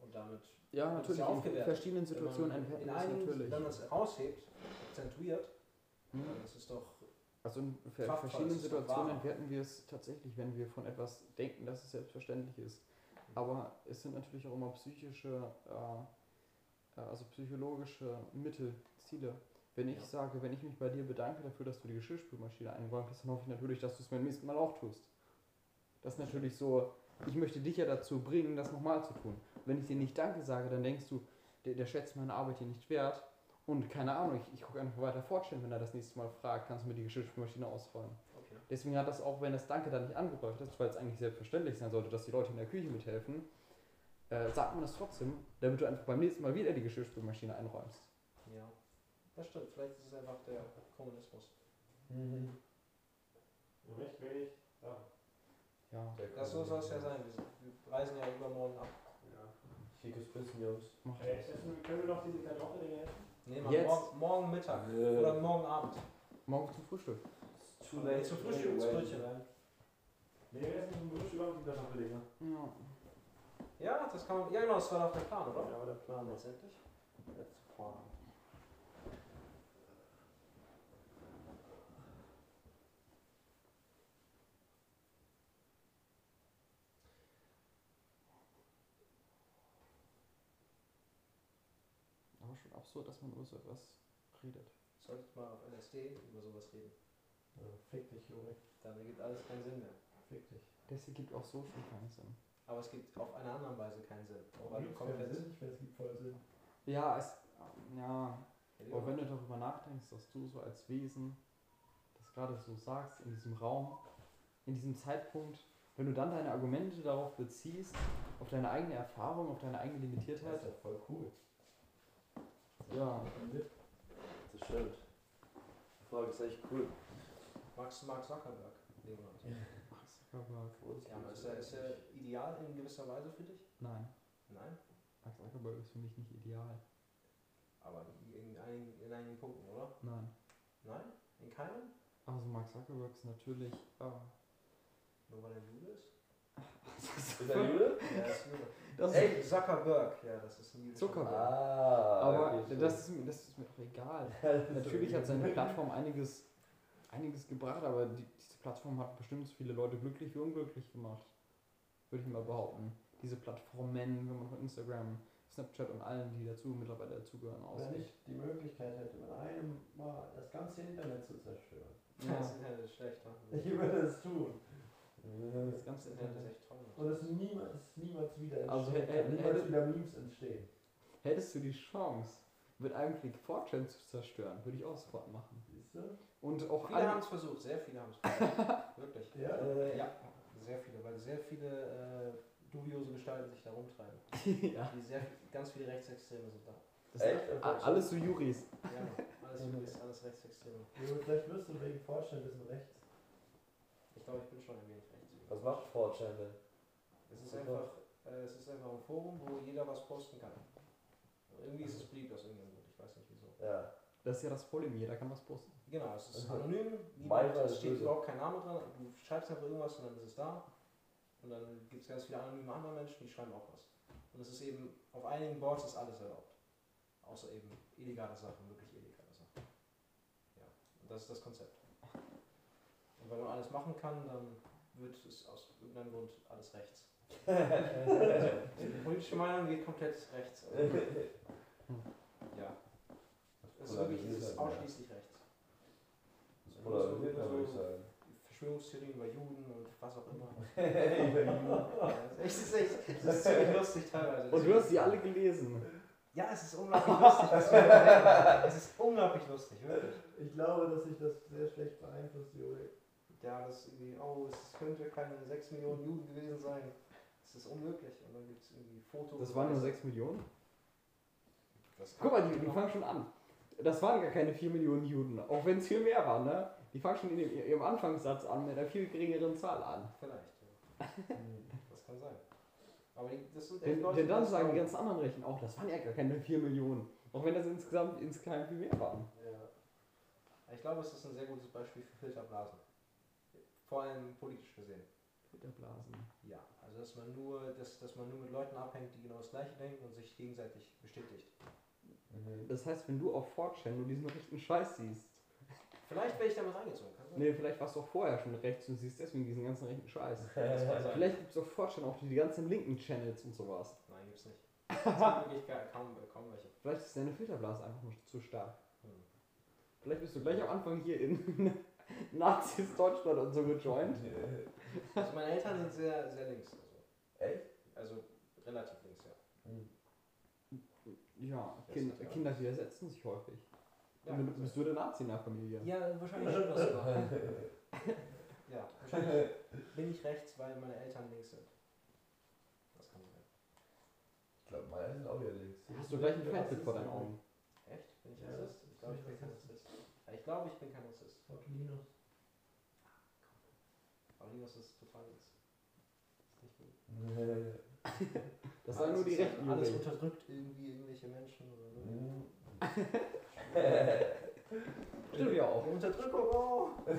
Und damit, Ja, Das ist natürlich. ja in verschiedenen Situationen in einigen, natürlich. wenn man es raushebt, akzentuiert, Hm. dann ist es doch Also in Kraftvoll, verschiedenen Situationen entwerten wir es tatsächlich, wenn wir von etwas denken, dass es selbstverständlich ist. Aber es sind natürlich auch immer psychische, äh, äh, also psychologische Mittel, Ziele. Wenn ich Ja. sage, wenn ich mich bei dir bedanke dafür, dass du die Geschirrspülmaschine eingeräumt hast, dann hoffe ich natürlich, dass du es beim nächsten Mal auch tust. Das ist natürlich so, ich möchte dich ja dazu bringen, das nochmal zu tun. Wenn ich dir nicht Danke sage, dann denkst du, der, der schätzt meine Arbeit hier nicht wert. Und keine Ahnung, ich, ich gucke einfach weiter fortstellen, wenn er das nächste Mal fragt, kannst du mir die Geschirrspülmaschine ausräumen. okay. Deswegen hat das auch, wenn das Danke da nicht angebracht ist, weil es eigentlich selbstverständlich sein sollte, dass die Leute in der Küche mithelfen, äh, sagt man das trotzdem, damit du einfach beim nächsten Mal wieder die Geschirrspülmaschine einräumst. Ja, das stimmt. Vielleicht ist es einfach der Kommunismus. Mhm. Recht wenig. Ja. Ja, Der Das so soll es ja sein. Wir, reisen ja übermorgen ab. ja. Schickes Küssen, Jungs. macht Hey, das. essen, können wir noch diese Kartoffeldinger essen? Nee, Mann, Jetzt? morgen, morgen Mittag Äh. oder morgen Abend. Morgen zum Frühstück. Too late zum Frühstück ins Brötchen rein. Nee, wir essen zum Frühstück auch die Kartoffeldinger. Ja. Ja, das kann man. Ja, genau, das war doch der Plan, oder? Ja, aber der Plan Letztendlich. jetzt fahren. Aber absurd, dass man über so etwas redet. Solltet mal auf LSD über sowas reden. Ja, fick dich, Junge. Dann ergibt alles keinen Sinn mehr. Fick dich. Das hier gibt auch so viel keinen Sinn. Aber es gibt auf eine andere Weise keinen Sinn. Warum Weil du komplett. Sinn? Ich finde, es gibt voll Sinn. Ja, es. Ja, Ja, aber wenn du darüber nachdenkst, dass du so als Wesen das gerade so sagst, in diesem Raum, in diesem Zeitpunkt, wenn du dann deine Argumente darauf beziehst, auf deine eigene Erfahrung, auf deine eigene Das Limitiertheit, ist ja voll cool. Ja, Das stimmt. Die Frage ist echt cool. Magst du Mark Zuckerberg, Leonard? Mark Zuckerberg. Ja, aber ist er, ist er ideal in gewisser Weise für dich? Nein, Nein. Mark Zuckerberg ist für mich nicht ideal. Aber in einigen, in einigen Punkten, oder? Nein. Nein? In keinem? Also Mark Zuckerberg ist natürlich. Äh, Nur weil er Jude ist? Ist er Jude? Ja, er ist Jude. Das Ey, Zuckerberg! Ja, das ist ein Zuckerberg. Ah. aber okay, das ist, mir, das ist mir doch egal. Natürlich hat seine Plattform einiges, einiges gebracht, aber die, diese Plattform hat bestimmt so viele Leute glücklich wie unglücklich gemacht. Würde ich mal behaupten. Diese Plattformen, wenn man von Instagram, Snapchat und allen, die dazu mittlerweile dazugehören, Wenn ausgeht. ich die Möglichkeit hätte, mit einem Mal das ganze Internet zu zerstören. Das Internet ist schlecht, ne? Ich würde es tun. Das ganze Internet ist echt toll. Und es niemals, niemals wieder entstehen Also, kann. hätte- niemals wieder Memes entstehen. Hättest du die Chance, mit einem Klick Fortune zu zerstören, würde ich auch sofort machen. Siehst du? Und auch Viele haben es versucht, sehr viele haben es versucht. Wirklich. Ja. Äh, ja, sehr viele, weil sehr viele äh, dubiose Gestalten sich da rumtreiben. ja. Die sehr, ganz viele Rechtsextreme sind da. Das Echt? alles so Juris. Ja, alles Juris, alles Rechtsextreme. Vielleicht wirst du wegen Vorstellen ein bisschen rechts. Ich glaube, ich bin schon ein wenig rechts. Was macht 4chan denn? Es ist einfach, äh, es ist einfach ein Forum, wo jeder was posten kann. Irgendwie ist es beliebt aus irgendeinem Grund, ich weiß nicht wieso. Ja. Das ist ja das Problem, jeder kann was posten. Genau, es ist anonym, niemand, es steht überhaupt kein Name dran, du schreibst einfach irgendwas und dann ist es da. Und dann gibt es ganz viele anonyme andere Menschen, die schreiben auch was. Und es ist eben, auf einigen Boards ist alles erlaubt. Außer eben illegale Sachen, wirklich illegale Sachen. Ja, und das ist das Konzept. Und wenn man alles machen kann, dann wird es aus irgendeinem Grund alles rechts. Also, die politische Meinung geht komplett rechts. Also, ja. Es ist wirklich es ist ausschließlich rechts. So- würde ich so sagen. Verschwörungstheorien über Juden und was auch immer. Über Juden. Ja, es ist echt, es ist ziemlich lustig teilweise. Und du hast die alle gelesen. Ja, es ist unglaublich lustig. Es ist unglaublich lustig, wirklich. Ich glaube, dass sich das sehr schlecht beeinflusst, Juri. Ja, das irgendwie, oh, es könnte keine 6 Millionen Juden gewesen sein. Es ist unmöglich. Und dann gibt es irgendwie Fotos. Das waren nur 6 Millionen. Das Guck mal, die, die fangen schon an. Das waren gar keine 4 Millionen Juden, auch wenn es viel mehr waren, ne? Die fangen schon in dem, ihrem Anfangssatz an mit einer viel geringeren Zahl an. Vielleicht, ja. Das kann sein. Aber die, das sind echt Denn, Leute, denn dann das sagen die ganzen anderen Rechen auch, das waren ja gar keine 4 Millionen. Auch wenn das insgesamt insgeheim viel mehr waren. Ja. Ich glaube, es ist ein sehr gutes Beispiel für Filterblasen. Vor allem politisch gesehen. Filterblasen. Ja, also dass man nur, dass, dass man nur mit Leuten abhängt, die genau das gleiche denken und sich gegenseitig bestätigt. Mhm. Das heißt, wenn du auf 4chan nur diesen rechten Scheiß siehst, Vielleicht wäre ich damit reingezogen, kann sein. nee, vielleicht warst du auch vorher schon rechts und siehst deswegen diesen ganzen rechten Scheiß. Vielleicht gibt es auf 4chan auch die ganzen linken Channels und sowas. Nein, gibt's nicht. Wirklich kaum, kaum welche. Vielleicht ist deine Filterblase einfach nur zu stark. Hm. Vielleicht bist du gleich am Anfang hier in Nazis Deutschland und so gejoint. Also meine Eltern sind sehr, sehr links. Also, Echt? also relativ links, ja. Ja, kind, ja- Kinder widersetzen sich häufig. Ja, Und kann bist sein. du der Nazi in der Familie? ja wahrscheinlich schon das sogar. Ja, wahrscheinlich bin ich rechts, weil meine Eltern links sind. Das kann sein. Ich glaube, meine sind auch wieder links. Hast du gleich ein Feindbild vor deinen Augen? Echt? Bin ich Ja, Rassist? Ich glaube, ich bin kein Rassist. Ich glaube, ich bin kein Rassist. Fuck Linus. Aber Linus ist total links. Ist nicht gut. Das sagen nur die Rechten. Alles unterdrückt irgendwie irgendwelche Menschen oder so. Stimmt ja auch. Die Unterdrückung, oh!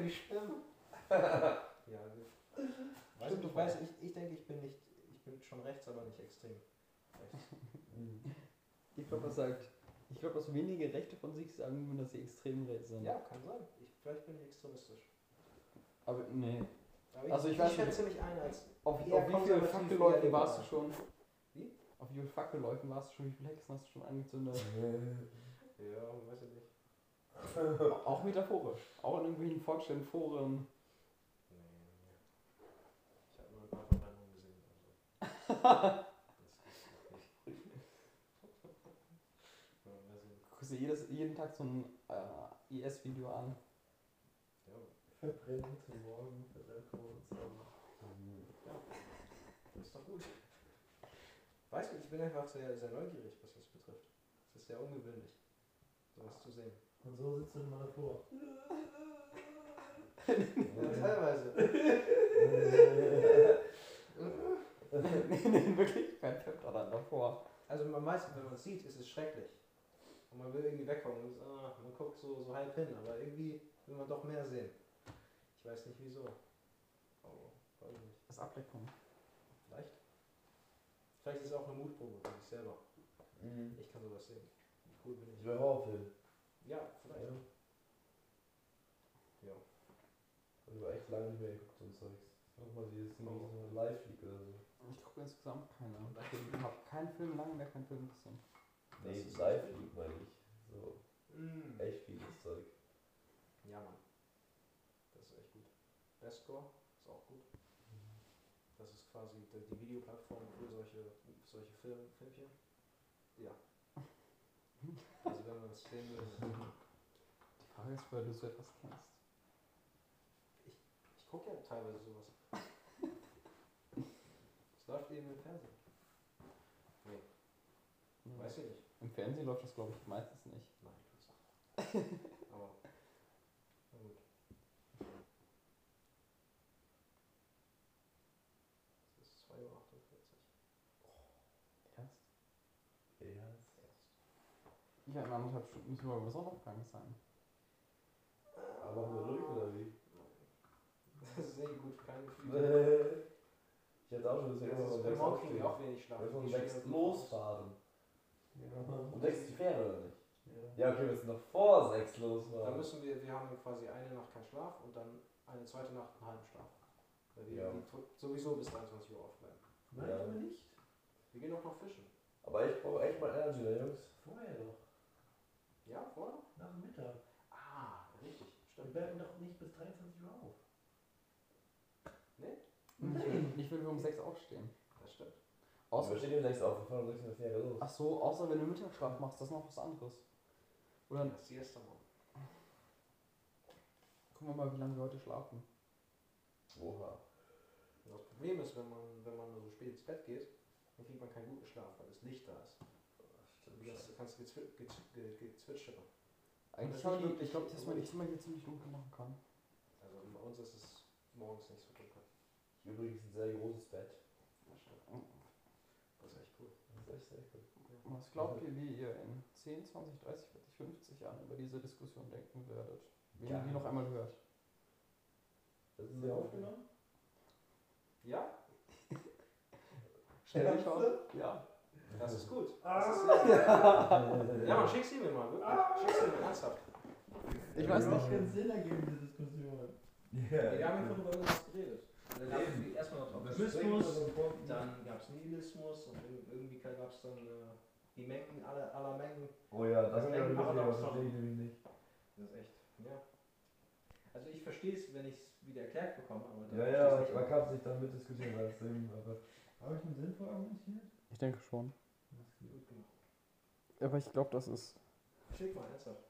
Wie schlimm. Ja, gut. Stimmt ich, doch weiß, ich, ich denke, ich bin nicht, ich bin schon rechts, aber nicht extrem. Rechts. Ich glaube, sagt. Ich glaube, dass wenige Rechte von sich sagen, würden, dass sie extrem rechts sind. Ja, kann sein. Ich, vielleicht bin ich extremistisch. Aber nee. Aber Also ich ich, weiß ich schätze mich ein als. Auf, auf wie viele Fackelläufen warst du schon? Wie? Auf wie viele Fackelläufen warst du schon? Wie viele Hexen hast du schon angezündet? Ja, weiß ich nicht. auch metaphorisch. Auch in irgendwelchen Fortständen, Foren. Nee, nee. Ich habe nur ein paar Verbrennungen gesehen. Also. Das ist nicht. Ja, weiß ich nicht. Guckst dir jedes, jeden Tag so ein äh, IS-Video an. Ja, Verbrennen zum Morgen, Verbrennen zum das ist doch gut. Weißt du, ich bin einfach sehr, sehr neugierig, was das betrifft. Es ist sehr ungewöhnlich, sowas zu sehen. Und so sitzt du immer davor. Ja, teilweise. in Wirklichkeit fällt er dann davor. Also am meisten, wenn man es sieht, ist es schrecklich. Und man will irgendwie wegkommen. Und ah, man guckt so, so halb hin, aber irgendwie will man doch mehr sehen. Ich weiß nicht wieso. Oh, weiß ich nicht. Das Ablenkung. Vielleicht. Vielleicht ist es auch eine Mutprobe für sich selber. Mhm. Ich kann sowas sehen. Wie cool bin Ich ich? will Horrorfilm. Ja, vielleicht. Ja. Ich habe echt lange nicht mehr geguckt, so ein Zeugs. Nochmal dieses Oh. so Live-League oder so. Ich gucke insgesamt keine. Ich habe keinen Film, lange mehr keinen Film gesehen. Das Nee, ist Live-League meine ich. So, Mm. echt vieles Zeug. Ja, Mann. Das ist echt gut. Bestcore ist auch gut. Das ist quasi die, Videoplattform für solche, solche Film, Filmchen. Ja. Also wenn man es sehen will. Die Frage ist, weil du so etwas kennst. Ich gucke ja teilweise sowas. Ist läuft eben im Fernsehen. Nee, weiß ich nicht. Im Fernsehen läuft das, glaube ich, meistens nicht. Nein, tut's nicht. Aber, na gut. Es ist 2.48 Uhr. Erst? Ja. Ja, in anderthalb Stunden müssen wir aber Sonnenaufgang sein. Aber haben wir ruhig oder wie? Das ist eh gut, keine Gefühle. Ich hätte auch schon Das bei sechs morgen kriegen wir auch wenig Schlaf. Wir müssen Die sechs losfahren. Ja. Um sechs ist die Fähre oder nicht? Ja, okay, wir müssen noch vor sechs Dann losfahren. müssen wir, wir haben quasi eine Nacht keinen Schlaf und dann eine zweite Nacht einen halben Schlaf. Weil wir Ja. sowieso bis 23 Uhr aufbleiben. Nein, Ja. aber nicht. Wir gehen auch noch fischen. Aber ich brauche echt mal Energy, ne, Jungs? Vorher doch. Ja, vorher? Nach dem Mittag. Ah, richtig. Wir Stimmt. bleiben doch nicht bis 23 Uhr auf. Ich will, ich will um sechs aufstehen. Außer, stehen um sechs auf, wir fahren um sechs in der Fähre los. ach so, außer wenn du Mittagsschlaf machst, das ist noch was anderes. Oder Ja, Siesta morgen. gucken wir mal, wie lange wir heute schlafen. Oha. Das Problem ist, wenn man, wenn man so spät ins Bett geht, dann kriegt man keinen guten Schlaf, weil das Licht da ist. Du kannst, kannst gezwi gezw ge gezwitschere. Eigentlich habe ich, wirklich ich glaube, dass man die. Zimmer hier ziemlich dunkel machen kann. Also bei uns ist es morgens nicht so dunkel. Übrigens ein sehr großes Bett. Das stimmt. Das ist echt cool. Das ist echt sehr gut. Was glaubt ihr, wie ihr in 10, 20, 30, 40, 50 Jahren über diese Diskussion denken werdet? Wenn ihr die noch einmal hört. Das ist ja aufgenommen? Ja, Stell dich auf. Ja. das ist gut. Ah. Das ist Ja, man, schick sie mir mal, wirklich. Schick sie mir ernsthaft. Ich weiß Das nicht. macht keinen Sinn ergeben, diese Diskussion. Wir haben einfach über irgendwas geredet. Dann gab es erstmal noch Optimismus, dann gab es Nihilismus und ir- irgendwie gab es dann äh, die Mengen, alle, aller Mengen. Oh ja, das Das Mengen- wirklich, das verstehe ich nämlich nicht. Das ist echt, ja. Also ich verstehe es, wenn ich es wieder erklärt bekomme, aber dann Ja, ja, nicht. man kann es nicht dann mitdiskutieren, weil es eben, aber. Habe ich einen sinnvoll argumentiert? Ich denke schon. Aber ich glaube, das ist. Schick mal ernsthaft.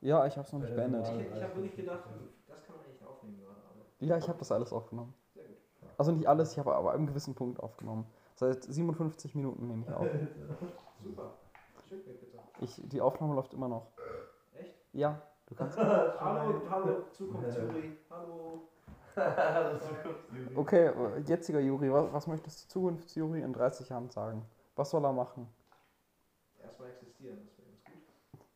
Ja, ich habe es noch nicht beendet. Ich, ich habe wirklich gedacht, das kann man eigentlich aufnehmen gerade, aber Ja, ich habe das alles aufgenommen. sehr gut. Also nicht alles, ich habe aber einen gewissen Punkt aufgenommen. Seit 57 Minuten nehme ich auf. Super. Schick mir bitte. Ich, die Aufnahme läuft immer noch. Echt? Ja, du kannst. Hallo, hallo, Zukunftsjuri. Hallo. Okay, äh, jetziger Juri, was, was möchtest du Zukunftsjuri in 30 Jahren sagen? Was soll er machen? Erstmal existieren, das wäre ganz gut.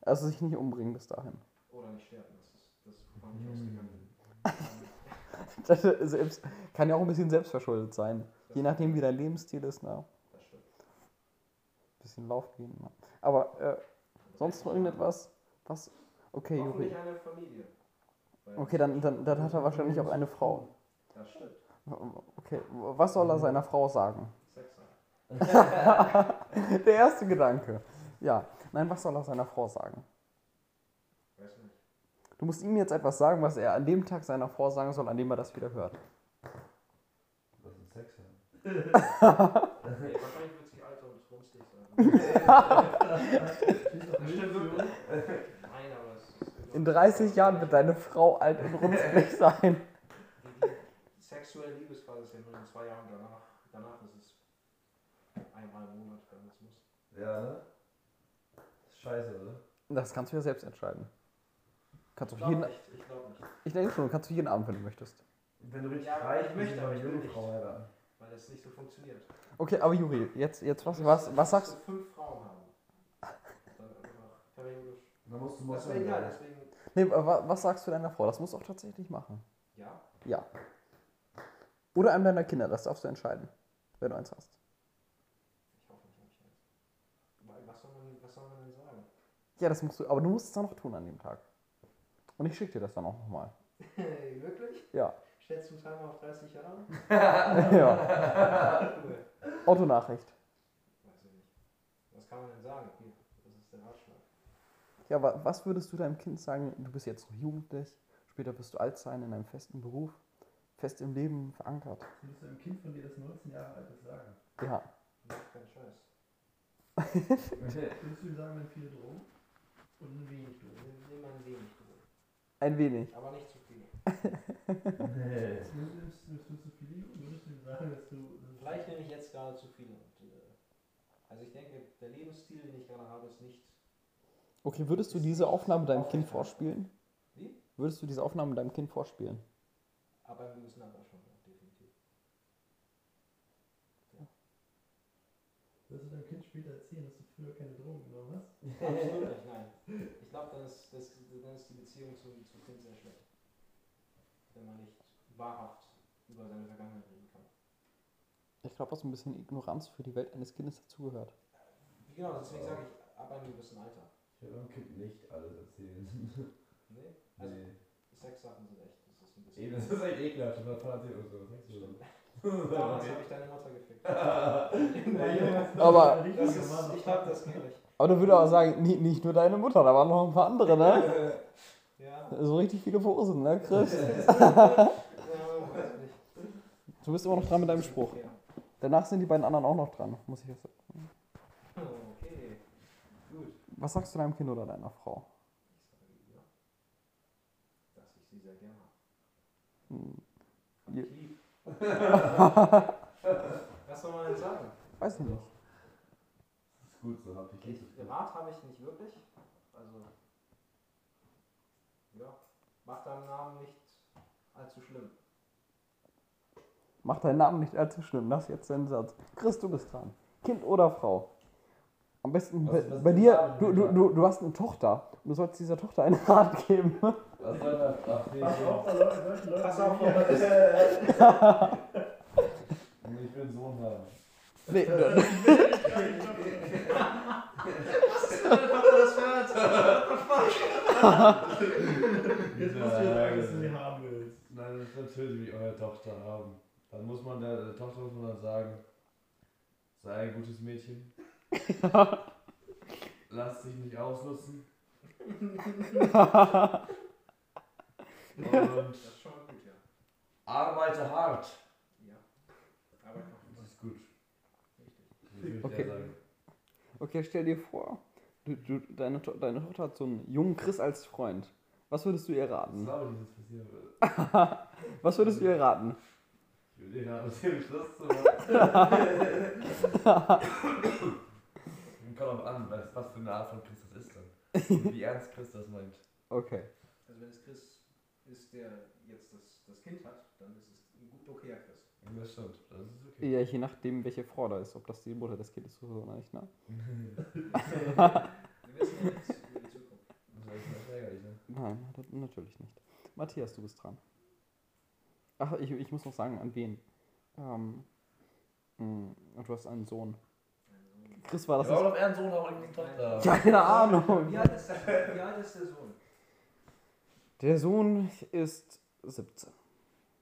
Also sich nicht umbringen bis dahin. Oder nicht sterben, das ist das war nicht ausgegangen. Das selbst, kann ja auch ein bisschen selbstverschuldet sein. Das Je nachdem, wie dein Lebensstil ist, na, Das stimmt. bisschen Lauf gehen. Na. Aber äh, sonst noch irgendetwas? Was? Okay, Juri. Eine Familie. Okay, dann, dann, dann hat er wahrscheinlich auch eine Frau. Das stimmt. Okay, was soll er seiner Frau sagen? Sex. Der erste Gedanke. Ja, nein, was soll er seiner Frau sagen? Du musst ihm jetzt etwas sagen, was er an dem Tag seiner Frau sagen soll, an dem er das wieder hört. Lass uns Sex haben. Nee, wahrscheinlich wird sie alt und runzlig sein. Das stimmt wirklich. Nein, aber es ist In 30 Jahren wird deine Frau alt und runzlig sein. Die, die sexuelle Liebesphase ist ja nur in zwei Jahren danach. Danach ist es einmal im Monat, wenn es muss. Ja, ne? Das ist scheiße, oder? Das kannst du ja selbst entscheiden. Kannst Ich du jeden, glaube nicht. Ich glaube nicht. ich denke schon, kannst du jeden Abend, wenn du möchtest. Wenn du richtig Ja, reich ich möchte, bist, aber eine ich will junge nicht. Frau heiraten. Weil es nicht so funktioniert. Okay, aber Juri, jetzt, jetzt was, Du was, musst- was du musst sagst so fünf Frauen haben. Dann einfach. Dann musst du Das wäre Moslem egal, sein. deswegen. Nee, was sagst du deiner Frau? Das musst du auch tatsächlich machen. Ja. Ja. Oder einem deiner Kinder, das darfst du entscheiden, wenn du eins hast. Ich hoffe nicht, ich. Weil was soll man, was soll man denn sagen? Ja, das musst du, aber du musst es dann noch tun an dem Tag. Und ich schicke dir das dann auch nochmal. Wirklich? Ja. Stellst du einen Timer auf 30 Jahre? ja. Cool. Autonachricht. Weiß ich nicht. Was kann man denn sagen? Hier, das ist der Ratschlag. Ja, wa was würdest du deinem Kind sagen? Du bist jetzt noch jugendlich, später wirst du alt sein, in einem festen Beruf, fest im Leben verankert. Würdest du einem Kind von dir, das 19 Jahre alt ist, sagen? Ja. Mach keinen Scheiß. Würdest du ihm sagen, wenn viele Drogen? Und ein wenig Drogen? Nimm ein wenig Drogen. Ein wenig. Aber nicht zu viel. Nee. Nimmst du nimmst du zu viele? Würdest du ihm sagen, dass du... Vielleicht nehme ich jetzt gerade zu viel. Und, äh, also ich denke, der Lebensstil, den ich gerade habe, ist nicht. Okay, würdest du diese Aufnahme deinem Kind vorspielen? Wie? Würdest du diese Aufnahme deinem Kind vorspielen? Aber im gewissen Alter schon, ja, definitiv. Wirst du deinem Kind später erzählen, dass du früher keine Drogen genommen hast? Absolut nicht, nein. Ich glaube, dann ist, das, dann ist die Beziehung zu, zu Kind sehr schlecht. Wenn man nicht wahrhaft über seine Vergangenheit reden kann. Ich glaube, dass ein bisschen Ignoranz für die Welt eines Kindes dazugehört. Genau, deswegen sage ich, ab einem gewissen Alter. Ich will meinem Kind nicht alles erzählen. Nee? Also nee. Sexsachen sind echt, das ist ein bisschen. Eben, das ist echt ekelhaft. Und dann erzählt und so. Damals habe ich deine Mutter gefickt. Aber- Das ist, ich glaube, das nicht. Aber du würdest auch sagen, nie- nicht nur deine Mutter, da waren noch ein paar andere, ne? Ja. So richtig viele Posen, ne, Chris? ja, weiß ich nicht. Du bist immer noch dran mit deinem Spruch. Danach sind die beiden anderen auch noch dran, muss ich jetzt sagen. Okay. Gut. Was sagst du deinem Kind oder deiner Frau? Ich sage ja, dass ich sie sehr gerne habe. Hm. Was soll man denn sagen? weiß ich nicht. Das ist gut, so hab ich Ich, Rat habe ich nicht wirklich. Also, ja, mach deinen Namen nicht allzu schlimm. Mach deinen Namen nicht allzu schlimm, das ist jetzt dein Satz. Chris, du bist dran. Kind oder Frau? Am besten Was- bei, was bei dir, du, du, du, du hast eine Tochter und du sollst dieser Tochter einen Rat geben. Was soll das? Ach, nee, Pass auf, Leute. Ich will einen Sohn haben. Nee, Was ist denn das Jetzt musst du ja sagen, dass du sie haben willst. Nein, das natürlich will ich eure Tochter haben. Dann muss man der, der Tochter muss man dann sagen, sei ein gutes Mädchen. Lass dich nicht ausnutzen. Und Das ist schon mal gut, ja. arbeite hart. Ja. Aber Das ist gut. richtig. Das will ich Okay. sagen. Okay, stell dir vor, du, du, deine, To- deine Tochter hat so einen jungen Chris als Freund. Was würdest du ihr Ich raten? glaube nicht, dass passieren wird. Was würdest du ihr raten? Ich will raten, mit dem Schluss zu machen. Kommt auch an, was, was für eine Art von Chris das ist dann. Und wie ernst Chris das meint. Okay. Also wenn es Chris ist, der jetzt das, das Kind hat, dann ist es ein gut okayer Chris. Das stimmt, das ist okay. Ja, je nachdem, welche Frau da ist, ob das die Mutter des Kindes ist oder nicht, ne? Wir wissen ja nichts über die Zukunft. Das ist ärgerlich, ne? Nein, natürlich nicht. Matthias, du bist dran. Ach, ich, ich muss noch sagen, an wen? Ähm, mh, du hast einen Sohn. Also, Chris, war das Das ist nicht? auch noch eher ein Sohn, aber eine Tochter. Keine Ahnung. Wie alt ist der, wie alt ist der Sohn? Der Sohn ist 17.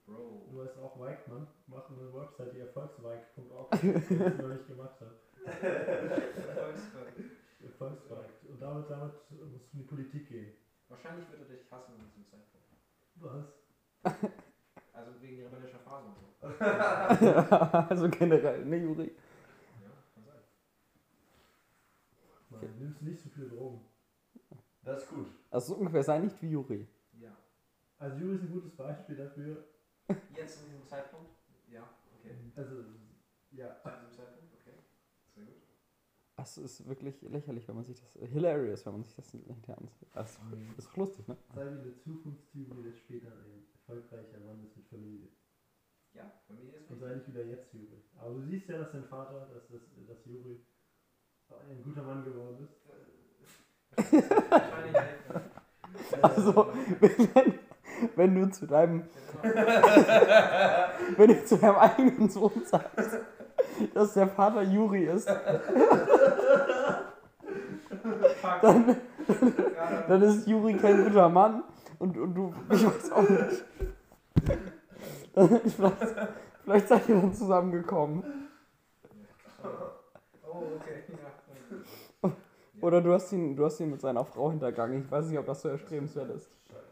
Bro. Du weißt auch Weigmann, machen eine Website, die erfolgsweig.org, die ich noch nicht gemacht habe. Erfolgsweig. Und damit, damit musst du in die Politik gehen. Wahrscheinlich wird er dich hassen an diesem Zeitpunkt. Was? Also wegen rebellischer Phase und so. also generell, ne, Juri? Ja, kann sein. Nein, nimmst nicht so viele Drogen. Das ist gut. Also so ungefähr sei nicht wie Juri. Ja. Also Juri ist ein gutes Beispiel dafür. Jetzt in diesem Zeitpunkt? Ja, okay. Also, ja. Zu diesem Zeitpunkt? Okay. Sehr gut. Das ist wirklich lächerlich, wenn man sich das. Hilarious, wenn man sich das hinterher ansieht. Das ist, doch lustig, ne? Sei wie eine Zukunftstyp, der später ein erfolgreicher Mann ist mit Familie. Ja, Familie ist Und sei nicht wieder jetzt Juri. Aber du siehst ja, dass dein Vater, dass, dass, dass Juri ein guter Mann geworden ist. Wahrscheinlich nicht. Also, wenn, wenn du zu deinem, Ja, wenn du zu deinem eigenen Sohn sagst, dass der Vater Juri ist, dann, dann ist Juri kein guter Mann und, und du, ich weiß auch nicht. Vielleicht, vielleicht seid ihr dann zusammengekommen. Oh, okay. Ja. Oder du hast ihn, du hast ihn mit seiner Frau hintergangen. Ich weiß nicht, ob das so erstrebenswert ist. Scheiße.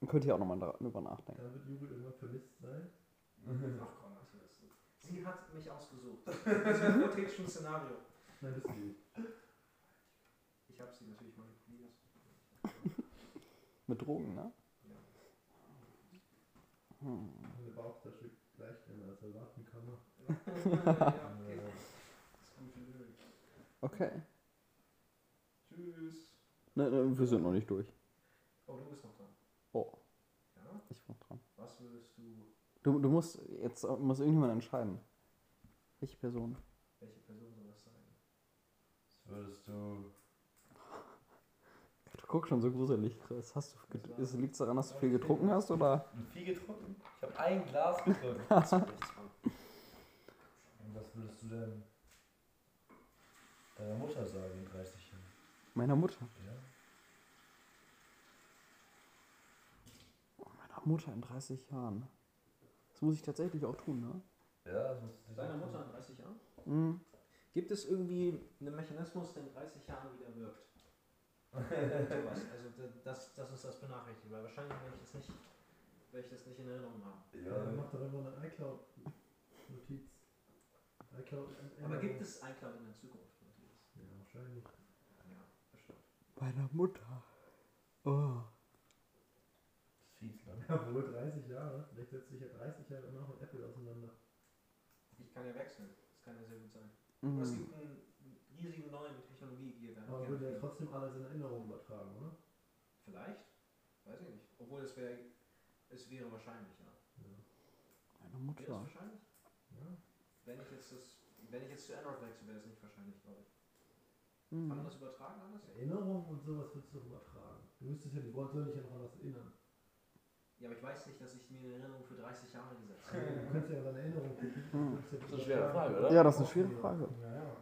Dann könnt ihr auch nochmal darüber nachdenken. Dann wird Juri irgendwann vermisst sein. Ach komm, was willst du? Sie hat mich ausgesucht. Das ist ein hypothetisches Szenario. Nein, bist du. Ich habe sie natürlich. Mit Drogen, ne? Ja. Hm. Eine Tochterstück gleich nennen als Erwartenkammer. ja, okay. Das ist gute Lyrik. Okay. Tschüss. Ne, ne, wir sind noch nicht durch. Oh, du bist noch dran. Oh. Ja? Ich bin noch dran. Was würdest du. Du, du musst jetzt muss irgendjemand entscheiden. Welche Person? Welche Person soll das sein? Was würdest du. Du guckst schon so gruselig, Chris. Hast du, Das war- es liegt daran, dass du viel getrunken hast oder? Vieh getrunken? Ich habe ein Glas getrunken. Das was würdest du denn deiner Mutter sagen in 30 Jahren? Meiner Mutter. Ja? Meiner Mutter in 30 Jahren. Das muss ich tatsächlich auch tun, ne? Ja, das musst du Deiner Mutter in 30 Jahren? Mhm. Gibt es irgendwie einen Mechanismus, der in 30 Jahren wieder wirkt? Sowas. Also da- das, das ist das benachrichtigt, weil wahrscheinlich werde ich das nicht, werde ich das nicht in Erinnerung haben. Ja, Ja, macht doch immer eine iCloud-Notiz. iCloud Aber gibt es iCloud in der Zukunft? Matthias? Ja, wahrscheinlich. Ja, bestimmt. Meiner Mutter. Oh. das ist fies? Ja, wohl 30 Jahre. Vielleicht setzt sich ja 30 Jahre immer noch mit Apple auseinander. Ich kann ja wechseln. Das kann ja sehr gut sein. Aber es Mhm. gibt einen riesigen neuen. Aber würde ja trotzdem alles in Erinnerung übertragen, oder? Vielleicht? Weiß ich nicht. Obwohl es wäre, es wäre wahrscheinlich, ja. Wäre Mutter. es wahrscheinlich? Ja. Wenn ich jetzt das, wenn ich jetzt zu Android wechsle, wäre es nicht wahrscheinlich, glaube ich. Kann man Mhm. das übertragen alles? Erinnerung und sowas würdest du doch übertragen. Du müsstest ja, die Wort soll dich ja noch an was erinnern. Ja, aber ich weiß nicht, dass ich mir eine Erinnerung für 30 Jahre gesetzt Also, habe. du könntest ja deine Erinnerung klicken. Hm. Du würdest ja Das ist eine schwere Frage, oder? Ja, das ist eine schwere Frage. Ja, ja.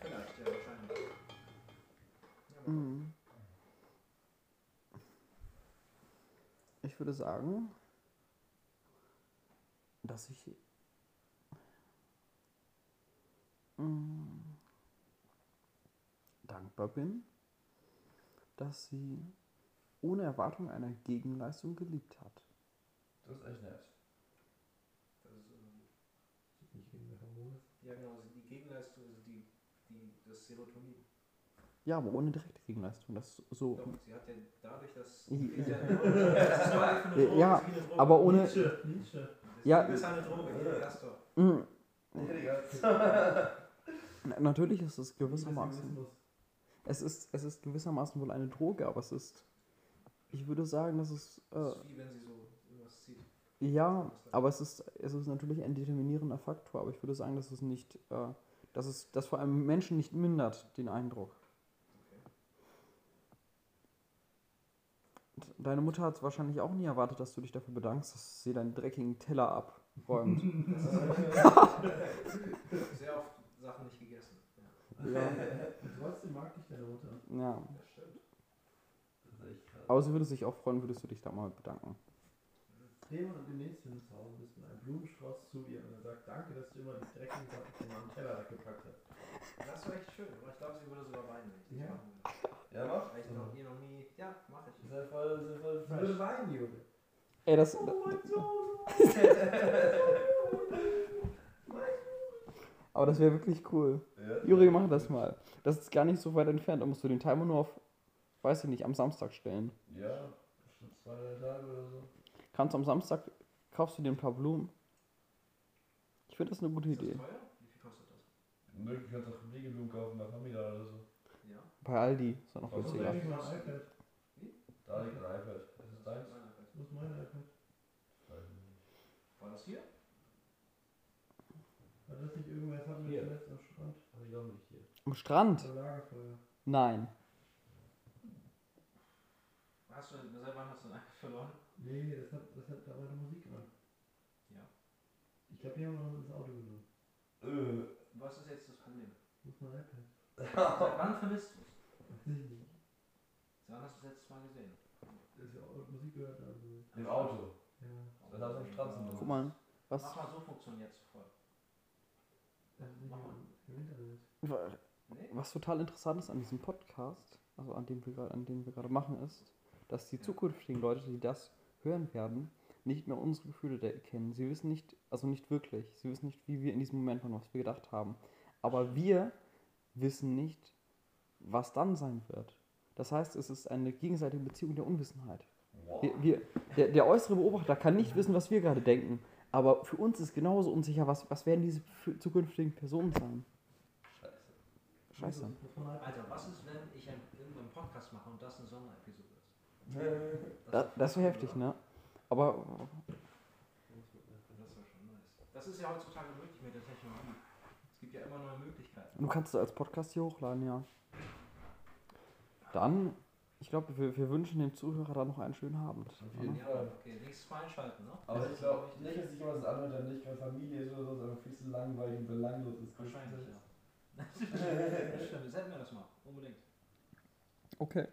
Vielleicht, ja, wahrscheinlich. Mhm. Ich würde sagen, dass ich mm, dankbar bin, dass sie ohne Erwartung einer Gegenleistung geliebt hat. Das ist echt nett. das ist Hormone. Ja, genau, also die Gegenleistung, also die, die, das Serotonin. Ja, aber ohne direkte Gegenleistung. Das ist so. Doch, sie hat ja dadurch, dass. Ist ja Droge. Das ist Droge, Ja, ist Droge. aber ohne- Nietzsche, Nietzsche. Das Ja. ist eine Droge, hier, Gastor. Mm, Ja, na- Natürlich ist es gewissermaßen. Es ist, es ist gewissermaßen wohl eine Droge, aber es ist. Ich würde sagen, dass es. Das Äh, ist wie wenn sie so irgendwas zieht. ja, aber es ist, es ist natürlich ein determinierender Faktor, aber ich würde sagen, dass es nicht. Äh, dass es das vor allem Menschen nicht mindert, den Eindruck. Deine Mutter hat wahrscheinlich auch nie erwartet, dass du dich dafür bedankst, dass sie deinen dreckigen Teller abräumt. Sehr oft Sachen nicht gegessen. Ja, trotzdem mag dich deine Mutter. ja. Aber sie würde sich auch freuen, würdest du dich da mal bedanken. Drehen und demnächst, wenn du zu Hause bist, mit einem Blumenstrauß zu ihr und er sagt, danke, dass du immer die dreckigen Sachen von meinem Teller weggepackt hast. Das war echt schön, aber ich glaube, sie würde sogar weinen, wenn ich das Ja. machen würde. Ja, mach. Ich noch nie, noch nie. Ja, mach ich. Ja voll, das ist voll fresh. weinen, Junge. Ey, das. Aber das wäre wirklich cool. Ja. Juri, mach das mal. Das ist gar nicht so weit entfernt. Da musst du den Timer nur auf, weiß ich nicht, am Samstag stellen. Ja, bestimmt zwei, drei Tage oder so. Kannst am Samstag, kaufst du dir ein paar Blumen. Ich finde das eine gute Ist das Idee. teuer? Wie viel kostet das? Nö, du kannst auch Liegeblumen kaufen bei Famila oder so. Bei Aldi ist er noch Was Das ist günstiger. eigentlich mein iPad. Da liegt ein iPad. Ist es deins? Das ist mein iPad. Weiß ich nicht. War das hier? War das nicht irgendwer, das hatten wir Hier. zuletzt am Strand? Hab ich auch nicht hier. Am Strand? Oder Lagerfeuer. Nein. Hast du, seit wann hast du ein iPad verloren? Nee, das hat, das hat da meine Musik an. Ja. Ich glaube, die haben wir noch ins Auto genommen. Äh. Was ist jetzt das Problem? Wo ist mein iPad? Seit wann vermisst du es? Weiß ich nicht. Seit wann hast du das letzte Mal gesehen? Das ist ja auch Musik gehört also. Im Auto. Ja. Das hast du Guck mal. Was? Mach mal so funktioniert sofort. Nee? Was total interessant ist an diesem Podcast, also an dem wir gerade, an dem wir gerade machen, ist, dass die zukünftigen Leute, die das hören werden, nicht mehr unsere Gefühle da kennen. Sie wissen nicht, also nicht wirklich, sie wissen nicht, wie wir in diesem Moment waren, was wir gedacht haben. Aber wir wissen nicht, was dann sein wird. Das heißt, es ist eine gegenseitige Beziehung der Unwissenheit. Wir, wir, der, der äußere Beobachter kann nicht wissen, was wir gerade denken. Aber für uns ist genauso unsicher, was, was werden diese zukünftigen Personen sein. Scheiße. Halt- Also, was ist, wenn ich einen, irgendeinen Podcast mache und das eine Sonderepisode ist? Das, das wäre heftig, ne? Aber. Das ist ja heutzutage möglich mit der Technologie. Es gibt ja immer neue Möglichkeiten. du kannst es als Podcast hier hochladen, ja. Dann, ich glaube, wir, wir wünschen dem Zuhörer dann noch einen schönen Abend. Ja, okay, nächstes Mal einschalten, ne? Aber ich glaube glaub nicht, dass sich jemand das anhört, der nicht gerade Familie ist oder so, sondern viel zu langweilig und belanglos ist. Wahrscheinlich, ja. Stimmt. Senden wir das mal. Unbedingt. Okay.